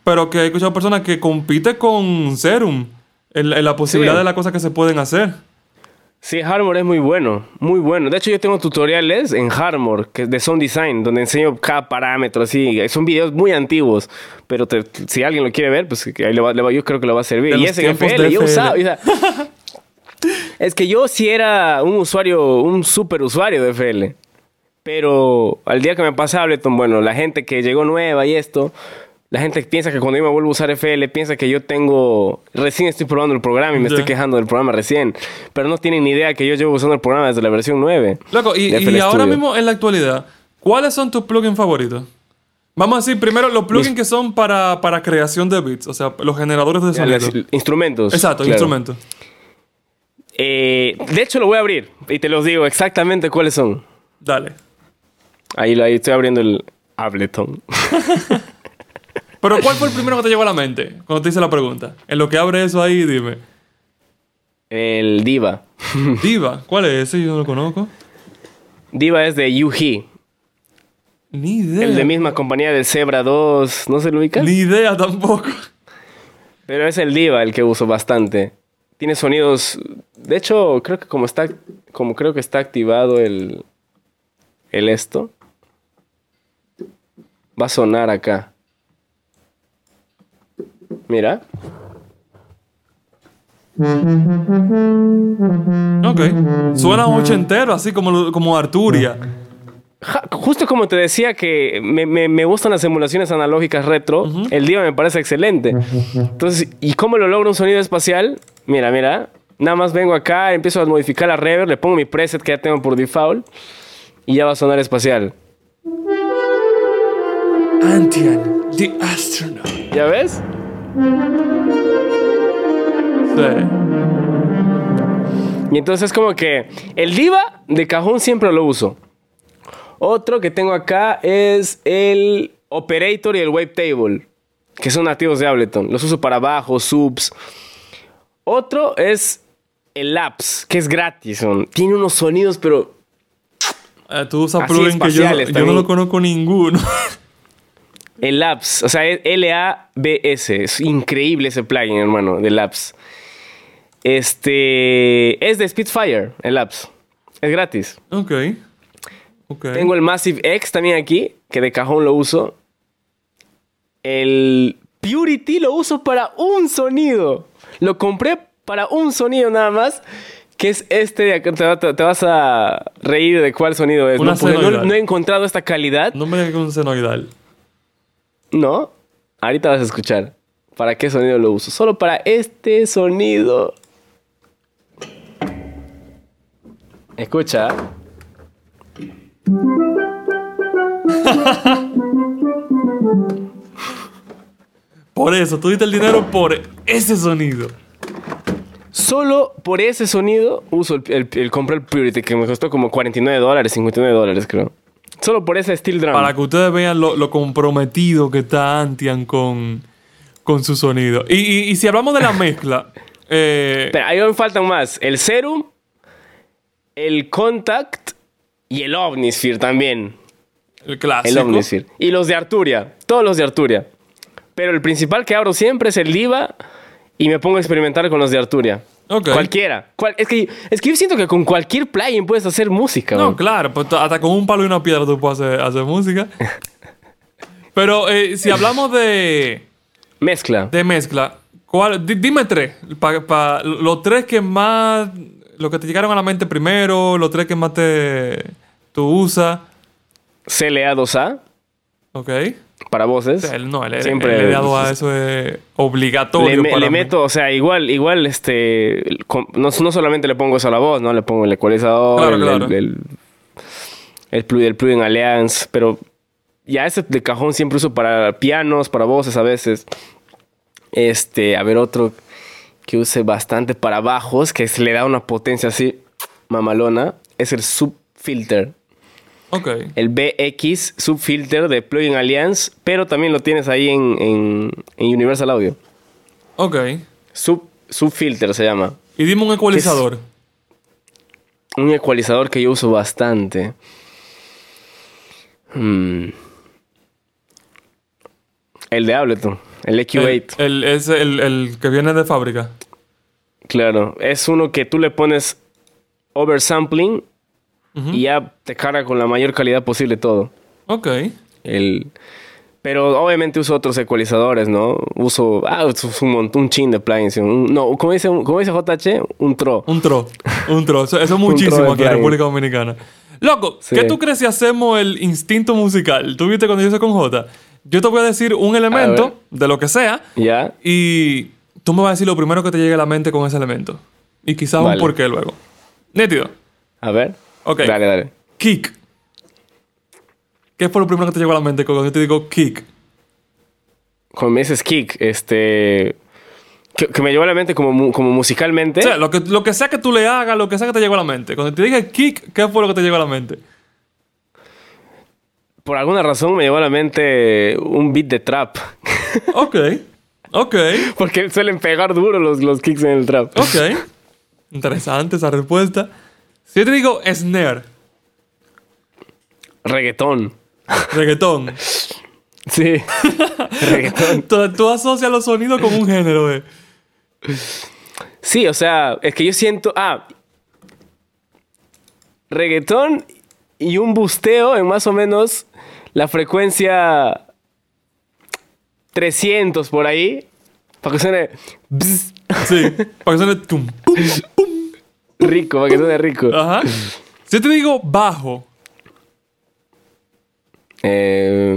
pero que he escuchado personas que compite con Serum en, la- en la posibilidad Sí. de las cosas que se pueden hacer. Sí, Harmor es muy bueno, muy bueno. De hecho, yo tengo tutoriales en Harmor que de sound design, donde enseño cada parámetro, así. Son videos muy antiguos, pero te- si alguien lo quiere ver, pues ahí le va- le va- yo creo que le va a servir. De y ese tiempos FL, yo usaba, o sea, es que yo sí era un usuario, un super usuario de FL. Pero al día que me pasa Ableton, bueno, la gente que llegó nueva y esto, la gente piensa que cuando yo me vuelvo a usar FL, piensa que yo tengo, recién estoy probando el programa y me estoy quejando del programa recién. Pero no tienen ni idea que yo llevo usando el programa desde la versión 9. Loco, y, ahora Studio. mismo en la actualidad, ¿cuáles son tus plugins favoritos? Vamos a decir primero los plugins Mis- que son para, para creación de beats, o sea, los generadores de sonido. las- instrumentos. Exacto, claro. instrumentos. Eh, de hecho, lo voy a abrir y te los digo exactamente cuáles son. Dale. Ahí, ahí estoy abriendo el Ableton. Pero ¿cuál fue el primero que te llegó a la mente cuando te hice la pregunta? En lo que abre eso ahí, dime. El Diva. Diva, ¿cuál es ese? Yo no lo conozco. Diva es de Yuhi. Ni idea. El de misma compañía del Zebra 2. ¿No se lo ubicas? Ni idea tampoco. Pero es el Diva el que uso bastante. Tiene sonidos. De hecho, creo que como está. Como creo que está activado el. El esto. Va a sonar acá. Mira. Ok. Suena un ochentero, así como, como Arturia. Ja- justo como te decía que me, me- me gustan las emulaciones analógicas retro, el Diva me parece excelente. Entonces, ¿y cómo lo logro un sonido espacial? Mira, mira. Nada más vengo acá, empiezo a modificar la reverb, le pongo mi preset que ya tengo por default y ya va a sonar espacial. Antian, the astronaut. ¿Ya ves? Sí. Y entonces como que el Diva de cajón siempre lo uso. Otro que tengo acá es el Operator y el Wavetable, que son nativos de Ableton. Los uso para bajos, subs. Otro es el Labs, que es gratis. son- Tiene unos sonidos, pero Eh, tú usas Así plugin que yo, no- yo lo conozco ninguno. el Labs, o sea, es L-A-B-S. Es increíble ese plugin, hermano, de Labs. Este es de Spitfire, el Labs. Es gratis. ok. Ok. Tengo el Massive X también aquí, que de cajón lo uso. El Purity lo uso para un sonido. Lo compré para un sonido nada más, que es este de acá. Te, va- te vas a reír de cuál sonido es. ¿no? No, no he encontrado esta calidad. No me digas que es un senoidal. No. Ahorita vas a escuchar. ¿Para qué sonido lo uso? Solo para este sonido. Escucha. Por eso, tú diste el dinero por ese sonido. Solo por ese sonido uso el, el, el- Purity, que me costó como 49 dólares, 59 dólares, creo. Solo por ese Steel Drum. Para que ustedes vean lo, lo comprometido que está Antian con, con su sonido. Y, y- y si hablamos de la mezcla, eh, Pero ahí me faltan más. El Serum, el Contact y el Omnisphere también. el El clásico. Omnisphere. Y los de Arturia. Todos los de Arturia. Pero el principal que abro siempre es el Diva y me pongo a experimentar con los de Arturia. Ok. Cualquiera. Cual- es, que, es que yo siento que con cualquier plugin puedes hacer música. No, claro, pues hasta con un palo y una piedra tú puedes hacer, hacer música. Pero eh, si hablamos de, Mezcla. de mezcla, ¿cuál, di- dime tres. Pa- pa- los tres que más. Los que te llegaron a la mente primero, los tres que más te. tú usas. CLA2A ¿Ok? Para voces. No, el, Siempre- el dado a eso es obligatorio. Le, para le meto, o sea, igual, igual, este, no, no solamente le pongo eso a la voz, ¿no? Le pongo el ecualizador, Claro, el, claro. el, el, el plugin, el plugin Alliance, pero ya ese de cajón siempre uso para pianos, para voces a veces. Este, a ver, otro que use bastante para bajos, que se le da una potencia así mamalona, es el subfilter. El BX subfilter de Plugin Alliance, pero también lo tienes ahí en, en, en Universal Audio. Ok. Sub, subfilter se llama. Y dime un ecualizador. Un ecualizador que yo uso bastante. Hmm. El de Ableton, el EQ8. El, el- es el, el que viene de fábrica. Claro, es uno que tú le pones oversampling y ya te carga con la mayor calidad posible todo. Ok. El, pero obviamente uso otros ecualizadores, ¿no? Uso, ah, uso un montón, un chin de plugins. un- no, ¿cómo dice, ¿cómo dice JH? Un tro. Un tro. Un tro. Eso, es muchísimo aquí en. República Dominicana. Loco, Sí. ¿qué tú crees si hacemos el instinto musical? ¿Tú viste cuando yo hice con J? Yo te voy a decir un elemento de lo que sea ¿Ya? y tú me vas a decir lo primero que te llegue a la mente con ese elemento. Y quizás un Vale. porqué luego. Nítido. A ver. Ok. Dale, dale. Kick. ¿Qué fue lo primero que te llegó a la mente cuando yo te digo kick? Cuando me dices kick, este... Que, que me llevó a la mente como, como musicalmente. O sea, lo que, lo que sea que tú le hagas, lo que sea que te llegó a la mente. Cuando te dije kick, ¿qué fue lo que te llegó a la mente? Por alguna razón me llevó a la mente un beat de trap. Ok. Ok. Porque suelen pegar duro los, los kicks en el trap. Ok. Interesante esa respuesta. Si yo te digo snare, Reggaetón. reggaetón, Sí. Reggaetón. tú, tú asocias los sonidos con un género, eh. Sí, o sea, es que yo siento. Ah. Reggaetón y un busteo en más o menos la frecuencia 300 por ahí. Para que suene bzz, Sí. Para que suene tum, pum, pum. Rico, para que suene rico. Ajá. Si yo te digo bajo, Eh,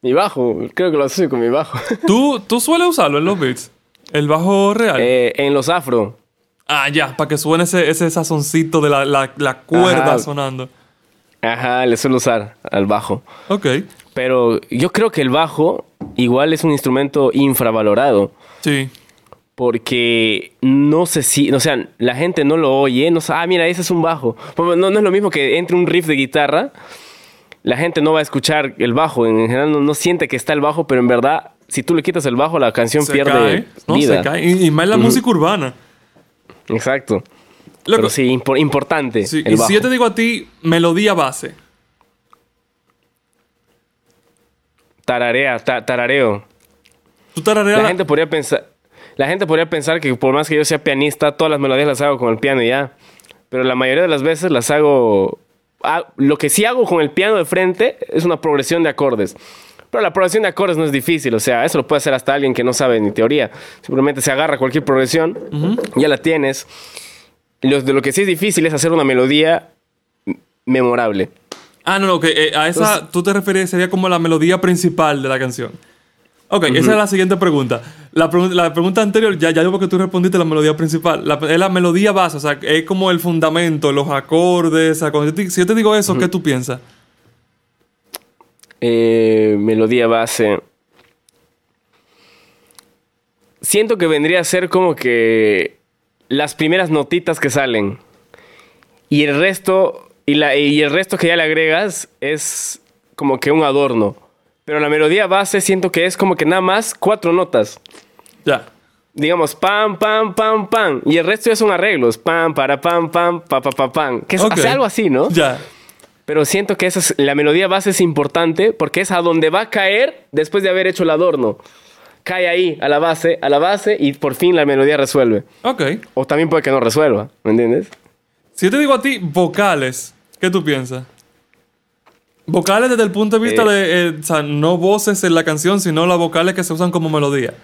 mi bajo, creo que lo asocio con mi bajo. ¿tú, tú sueles usarlo en los beats. El bajo real. Eh, en los afro. Ah, ya, para que suene ese, ese sazoncito de la, la, la cuerda Ajá. sonando. Ajá, le suelo usar al bajo. Ok. Pero yo creo que el bajo igual es un instrumento infravalorado. Sí. Porque no sé si, o sea, la gente no lo oye, no sabe, ah, mira, ese es un bajo. No, no es lo mismo que entre un riff de guitarra, la gente no va a escuchar el bajo, en general no, no siente que está el bajo, pero en verdad, si tú le quitas el bajo, la canción Se pierde cae. No, vida. se cae. Y, y más la música urbana. Exacto. Loco, pero sí, impo- importante sí, el y bajo. si yo te digo a ti melodía base, Tararea, ta- tarareo. tú tarareas La la- gente podría pensar, la gente podría pensar que por más que yo sea pianista, todas las melodías las hago con el piano y ya. Pero la mayoría de las veces las hago. ah, lo que sí hago con el piano de frente es una progresión de acordes. Pero la progresión de acordes no es difícil, o sea, eso lo puede hacer hasta alguien que no sabe ni teoría. Simplemente se agarra cualquier progresión, ya la tienes. Lo, de lo que sí es difícil es hacer una melodía memorable. Ah, no, no, que eh, a esa Entonces- tú te refieres, sería como la melodía principal de la canción. Ok, esa es la siguiente pregunta. La, pregu- la pregunta anterior, ya, ya yo porque tú respondiste la melodía principal. La- es la melodía base, o sea, es como el fundamento, los acordes. O sea, cuando yo te- si yo te digo eso, ¿qué tú piensas? Eh, melodía base. Siento que vendría a ser como que las primeras notitas que salen. Y el resto. Y, la, y el resto que ya le agregas es como que un adorno. Pero la melodía base siento que es como que nada más cuatro notas. Ya. Digamos, pam, pam, pam, pam. Y el resto ya son arreglos. Pam, para, pam, pam, pa, pa, pa, pam. Que es hace algo así, ¿no? Ya. Pero siento que esa es, la melodía base es importante porque es a donde va a caer después de haber hecho el adorno. Cae ahí, a la base, a la base y por fin la melodía resuelve. Ok. O también puede que no resuelva, ¿me entiendes? Si yo te digo a ti vocales, ¿qué tú piensas? Vocales desde el punto de vista Eh. de, eh, o sea, no voces en la canción, sino las vocales que se usan como melodía.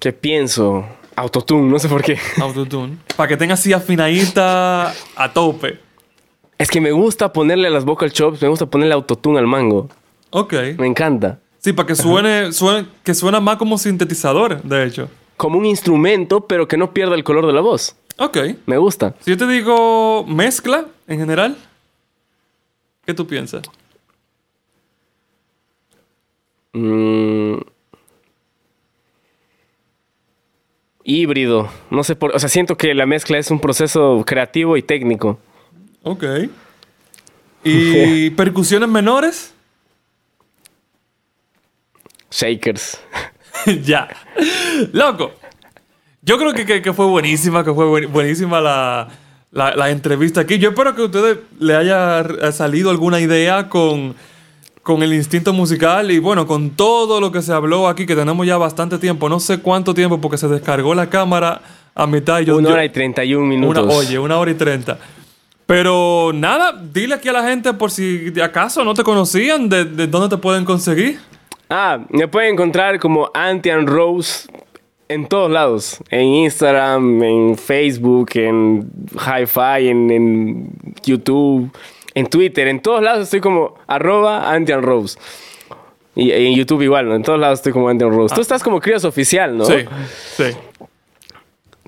¿Qué pienso? Autotune, no sé por qué. Autotune. Para que tenga así afinadita a tope. Es que me gusta ponerle a las vocal chops, me gusta ponerle autotune al mango. Ok. Me encanta. Sí, para que suene, suene, que suena más como sintetizador, de hecho. Como un instrumento, pero que no pierda el color de la voz. Ok. Me gusta. Si yo te digo mezcla, en general, ¿qué tú piensas? Mm. Híbrido. No sé por. O sea, siento que la mezcla es un proceso creativo y técnico. Ok. ¿Y percusiones menores? Shakers. ya. Loco. Yo creo que, que- que fue buenísima, que fue buen- buenísima la, la- la entrevista aquí. Yo espero que a ustedes le haya salido alguna idea con, con el instinto musical y bueno, con todo lo que se habló aquí, que tenemos ya bastante tiempo, no sé cuánto tiempo porque se descargó la cámara a mitad. Yo, una hora y 31 minutos. una, oye, una hora y treinta. Pero nada, dile aquí a la gente por si de acaso no te conocían, de, de dónde te pueden conseguir. Ah, me pueden encontrar como Antian Rose en todos lados. En Instagram, en Facebook, en Hi-Fi, en, en YouTube, en Twitter. En todos lados estoy como arroba Antian Rose. Y en YouTube igual, ¿no? En todos lados estoy como Antian Rose. Tú estás como Críos Oficial, ¿no? Sí, sí.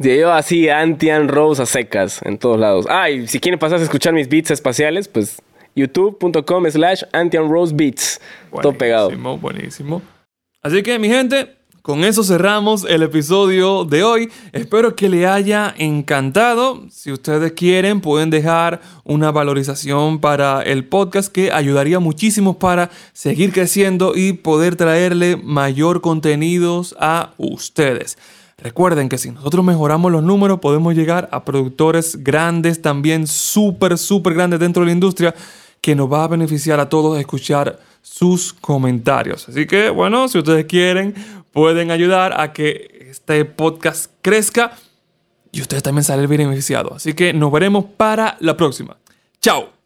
Sí, Yo así, Antian Rose a secas, en todos lados. Ah, y si quieren pasar a escuchar mis beats espaciales, pues youtube.com slash Antian Rose Beats. Todo pegado. Buenísimo, buenísimo. Así que, mi gente, con eso cerramos el episodio de hoy. Espero que le haya encantado. Si ustedes quieren, pueden dejar una valorización para el podcast que ayudaría muchísimo para seguir creciendo y poder traerle mayor contenidos a ustedes. Recuerden que si nosotros mejoramos los números, podemos llegar a productores grandes, también súper, súper grandes dentro de la industria, que nos va a beneficiar a todos escuchar sus comentarios. Así que, bueno, si ustedes quieren, pueden ayudar a que este podcast crezca y ustedes también salen beneficiados. Así que nos veremos para la próxima. Chao.